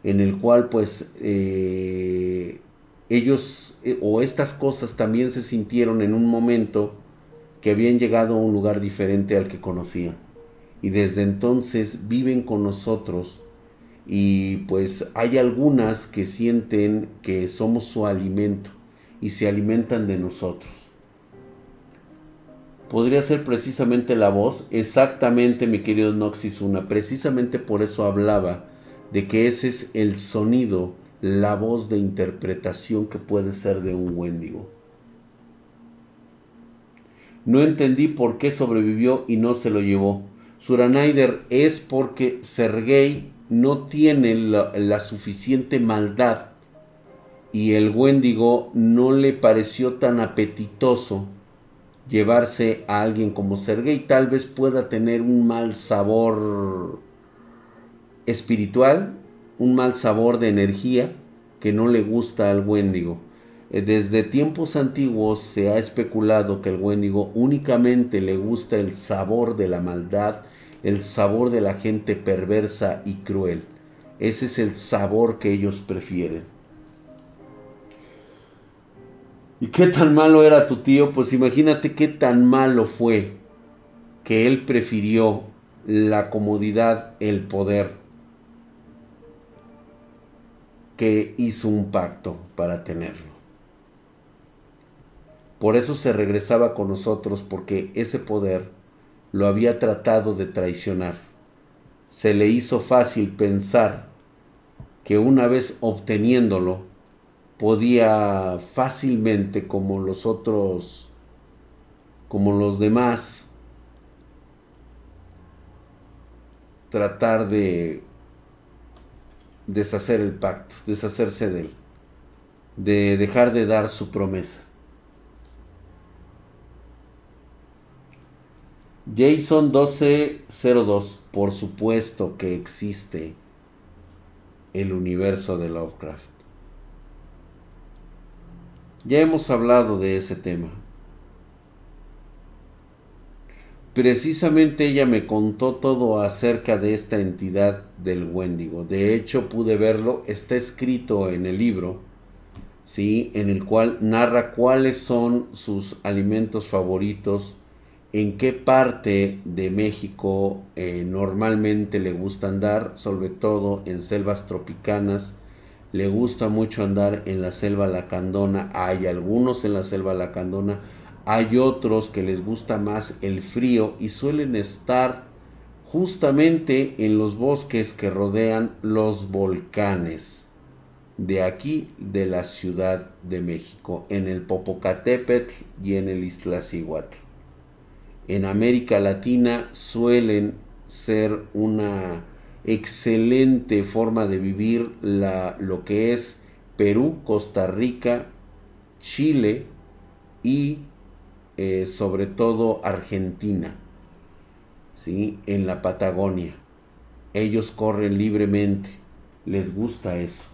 en el cual pues eh, ellos eh, o estas cosas también se sintieron en un momento que habían llegado a un lugar diferente al que conocían. Y desde entonces viven con nosotros y pues hay algunas que sienten que somos su alimento y se alimentan de nosotros. Podría ser precisamente la voz, exactamente mi querido Noxis Una, precisamente por eso hablaba de que ese es el sonido, la voz de interpretación que puede ser de un Wendigo. No entendí por qué sobrevivió y no se lo llevó. Suranaider es porque Sergei no tiene la, suficiente maldad y el Wendigo no le pareció tan apetitoso llevarse a alguien como Sergei. Tal vez pueda tener un mal sabor espiritual, un mal sabor de energía que no le gusta al Wendigo. Desde tiempos antiguos se ha especulado que el Wendigo únicamente le gusta el sabor de la maldad, el sabor de la gente perversa y cruel. Ese es el sabor que ellos prefieren. ¿Y qué tan malo era tu tío? Pues imagínate qué tan malo fue que él prefirió la comodidad, el poder, que hizo un pacto para tenerlo. Por eso se regresaba con nosotros, porque ese poder lo había tratado de traicionar. Se le hizo fácil pensar que una vez obteniéndolo, podía fácilmente, como los otros, como los demás, tratar de deshacer el pacto, deshacerse de él, de dejar de dar su promesa. Jason 1202, por supuesto que existe el universo de Lovecraft. Ya hemos hablado de ese tema. Precisamente ella me contó todo acerca de esta entidad del Wendigo. De hecho, pude verlo, está escrito en el libro, ¿sí? en el cual narra cuáles son sus alimentos favoritos, en qué parte de México eh, normalmente le gusta andar, sobre todo en selvas tropicanas. Le gusta mucho andar en la selva lacandona. Hay algunos en la selva lacandona hay otros que les gusta más el frío y suelen estar justamente en los bosques que rodean los volcanes de aquí de la Ciudad de México, en el Popocatépetl y en el Iztaccíhuatl. En América Latina suelen ser una excelente forma de vivir la, lo que es Perú, Costa Rica, Chile y eh, sobre todo Argentina, ¿sí? en la Patagonia. Ellos corren libremente, les gusta eso.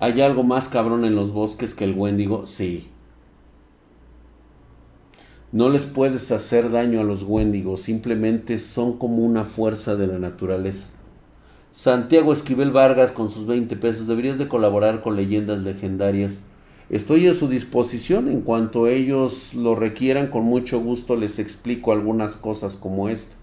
¿Hay algo más cabrón en los bosques que el Wendigo? Sí. No les puedes hacer daño a los Wendigos, simplemente son como una fuerza de la naturaleza. Santiago Esquivel Vargas con sus 20 pesos, deberías de colaborar con leyendas legendarias Estoy a su disposición en cuanto ellos lo requieran, con mucho gusto les explico algunas cosas como esta.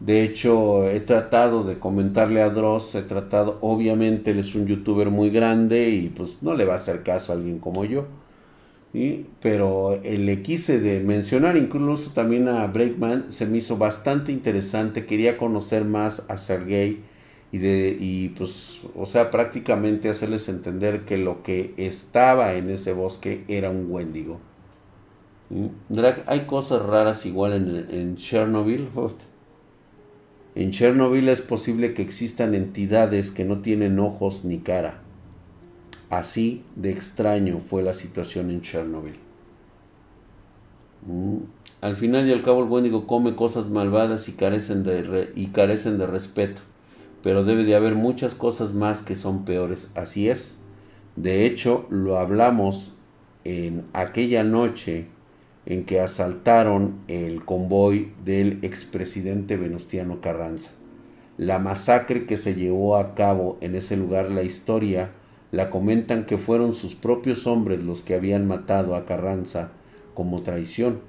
De hecho, he tratado de comentarle a Dross, he tratado, obviamente él es un youtuber muy grande y pues no le va a hacer caso a alguien como yo. Pero eh, le quise de mencionar incluso también a Breakman, se me hizo bastante interesante, quería conocer más a Sergey y, de, y pues, o sea, prácticamente hacerles entender que lo que estaba en ese bosque era un Wendigo. Drag, hay cosas raras igual en, en Chernobyl. En Chernobyl es posible que existan entidades que no tienen ojos ni cara. Así de extraño fue la situación en Chernobyl. Al final y al cabo el Wendigo come cosas malvadas y carecen de, y carecen de respeto pero debe de haber muchas cosas más que son peores. Así es. De hecho, lo hablamos en aquella noche en que asaltaron el convoy del expresidente Venustiano Carranza. La masacre que se llevó a cabo en ese lugar, la historia, la comentan que fueron sus propios hombres los que habían matado a Carranza como traición,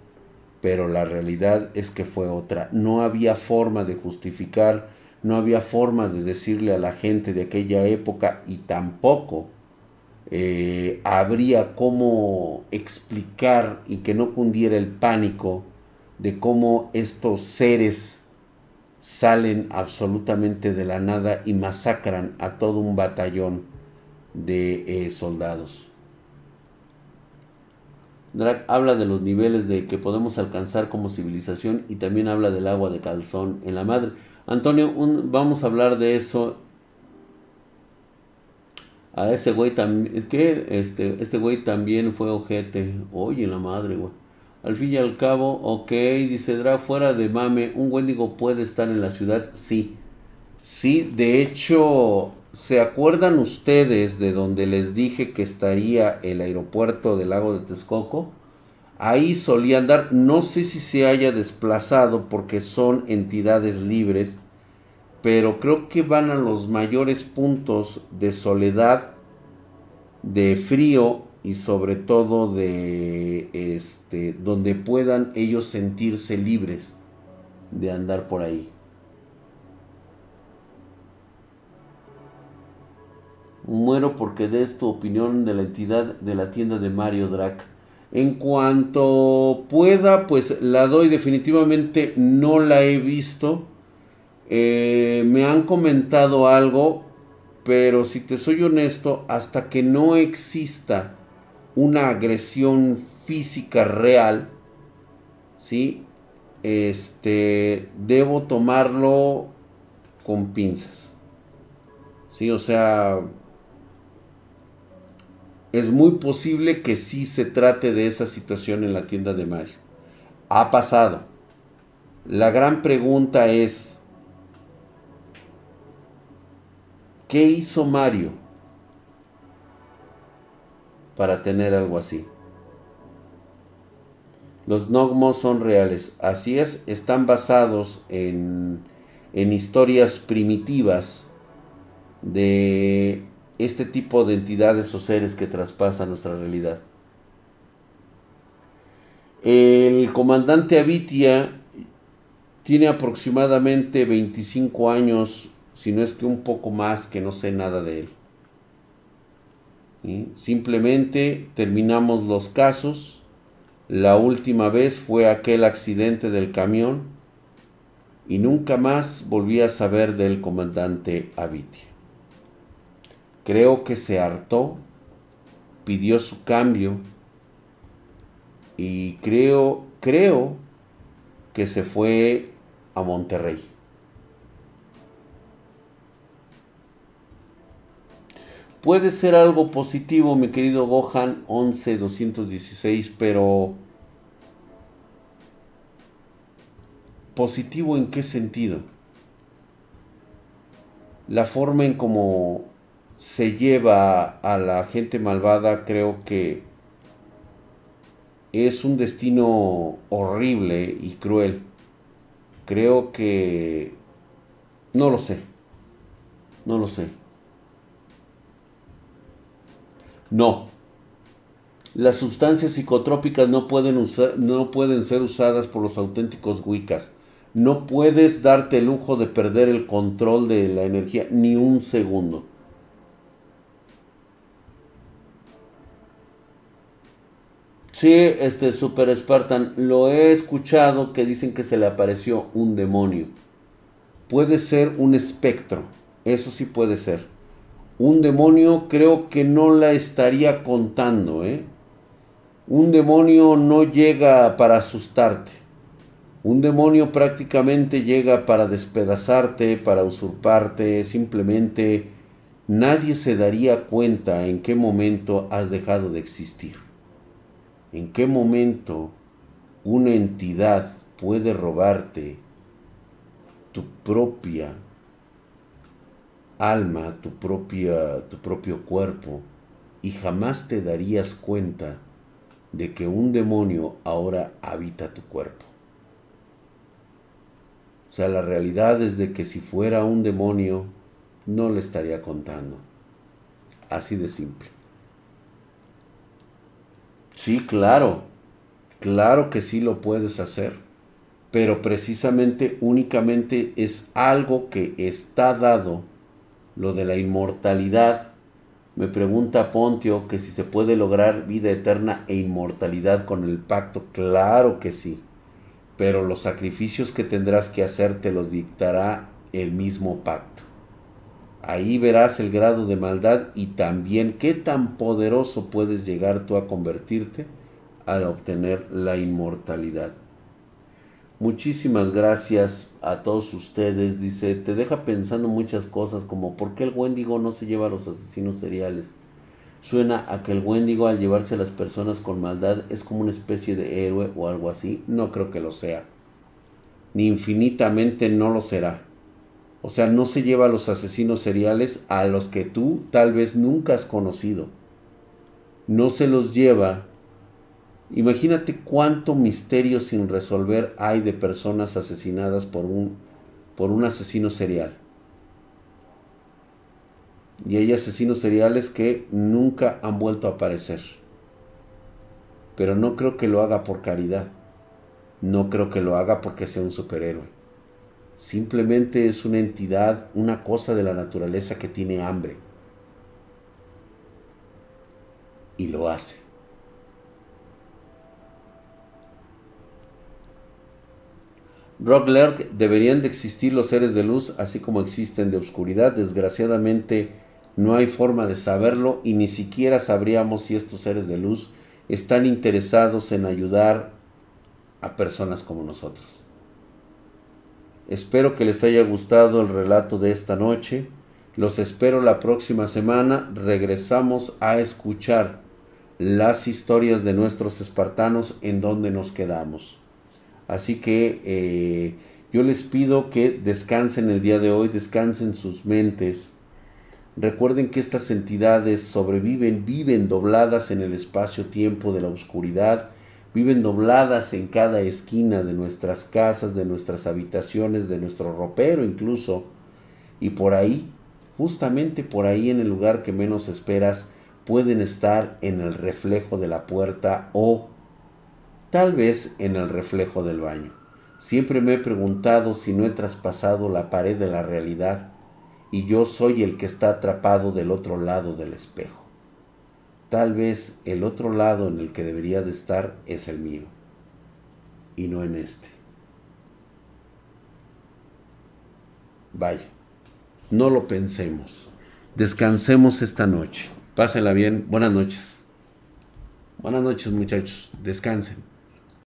pero la realidad es que fue otra. No había forma de justificar no había forma de decirle a la gente de aquella época y tampoco eh, habría cómo explicar y que no cundiera el pánico de cómo estos seres salen absolutamente de la nada y masacran a todo un batallón de eh, soldados. Drac habla de los niveles de que podemos alcanzar como civilización y también habla del agua de calzón en la madre. Antonio, vamos a hablar de eso. A ese güey también, ¿qué? Este, este güey también fue ojete. Oye, la madre, güey. Al fin y al cabo, ok, dice Dra, fuera de mame, ¿un Wendigo puede estar en la ciudad? Sí. Sí, de hecho, ¿se acuerdan ustedes de donde les dije que estaría el aeropuerto del lago de Texcoco? ahí solía andar. No sé si se haya desplazado porque son entidades libres, pero creo que van a los mayores puntos de soledad, de frío y sobre todo de este donde puedan ellos sentirse libres de andar por ahí. Muero porque des tu opinión de la entidad de la tienda de Mario Drac. En cuanto pueda, pues la doy. Definitivamente no la he visto. Eh, me han comentado algo, pero si te soy honesto, hasta que no exista una agresión física real, ¿sí? este, debo tomarlo con pinzas. Sí, o sea, es muy posible que sí se trate de esa situación en la tienda de Mario. Ha pasado. La gran pregunta es, ¿qué hizo Mario para tener algo así? Los gnomos son reales. Así es, están basados en, en historias primitivas de este tipo de entidades o seres que traspasan nuestra realidad. El comandante Avitia tiene aproximadamente 25 años, si no es que un poco más, que no sé nada de él. Simplemente terminamos los casos la última vez fue aquel accidente del camión y nunca más volví a saber del comandante Avitia. Creo que se hartó, pidió su cambio y creo, creo que se fue a Monterrey. Puede ser algo positivo, mi querido Gohan 11216, pero positivo en qué sentido? La forma en cómo se lleva a la gente malvada creo que es un destino horrible y cruel. Creo que no lo sé. No lo sé. No. Las sustancias psicotrópicas no pueden, no pueden ser usadas por los auténticos Wiccas. No puedes darte el lujo de perder el control de la energía ni un segundo. Sí, este Super Spartan, lo he escuchado que dicen que se le apareció un demonio. Puede ser un espectro, eso sí puede ser un demonio creo que no la estaría contando. ¿eh? Un demonio no llega para asustarte. Un demonio prácticamente llega para despedazarte, para usurparte, simplemente nadie se daría cuenta en qué momento has dejado de existir. En qué momento una entidad puede robarte tu propia alma, tu, propia, tu propio cuerpo, y jamás te darías cuenta de que un demonio ahora habita tu cuerpo. O sea, la realidad es de que si fuera un demonio, no le estaría contando. Así de simple. Sí, claro, claro que sí lo puedes hacer, pero precisamente únicamente es algo que está dado lo de la inmortalidad. Me pregunta Pontio que si se puede lograr vida eterna e inmortalidad con el pacto. Claro que sí. Pero los sacrificios que tendrás que hacer te los dictará el mismo pacto. Ahí verás el grado de maldad y también qué tan poderoso puedes llegar tú a convertirte al obtener la inmortalidad. Muchísimas gracias a todos ustedes. Dice, te deja pensando muchas cosas como por qué el Wendigo no se lleva a los asesinos seriales. Suena a que el Wendigo al llevarse a las personas con maldad es como una especie de héroe o algo así. No creo que lo sea. Ni infinitamente no lo será. O sea, no se lleva a los asesinos seriales a los que tú tal vez nunca has conocido. No se los lleva Imagínate cuánto misterio sin resolver hay de personas asesinadas por un, por un asesino serial. Y hay asesinos seriales que nunca han vuelto a aparecer. Pero no creo que lo haga por caridad. No creo que lo haga porque sea un superhéroe. Simplemente es una entidad, una cosa de la naturaleza que tiene hambre. Y lo hace. Rock deberían de existir los seres de luz así como existen de oscuridad. Desgraciadamente no hay forma de saberlo y ni siquiera sabríamos si estos seres de luz están interesados en ayudar a personas como nosotros. Espero que les haya gustado el relato de esta noche. Los espero la próxima semana. Regresamos a escuchar las historias de nuestros espartanos en donde nos quedamos. Así que eh, yo les pido que descansen el día de hoy, descansen sus mentes. Recuerden que estas entidades sobreviven, viven dobladas en el espacio-tiempo de la oscuridad, viven dobladas en cada esquina de nuestras casas, de nuestras habitaciones, de nuestro ropero incluso. Y por ahí, justamente por ahí en el lugar que menos esperas, pueden estar en el reflejo de la puerta o tal vez en el reflejo del baño. Siempre me he preguntado si no he traspasado la pared de la realidad y yo soy el que está atrapado del otro lado del espejo. Tal vez el otro lado en el que debería de estar es el mío y no en este. Vaya, no lo pensemos. Descansemos esta noche. Pásenla bien. Buenas noches. Buenas noches muchachos. Descansen.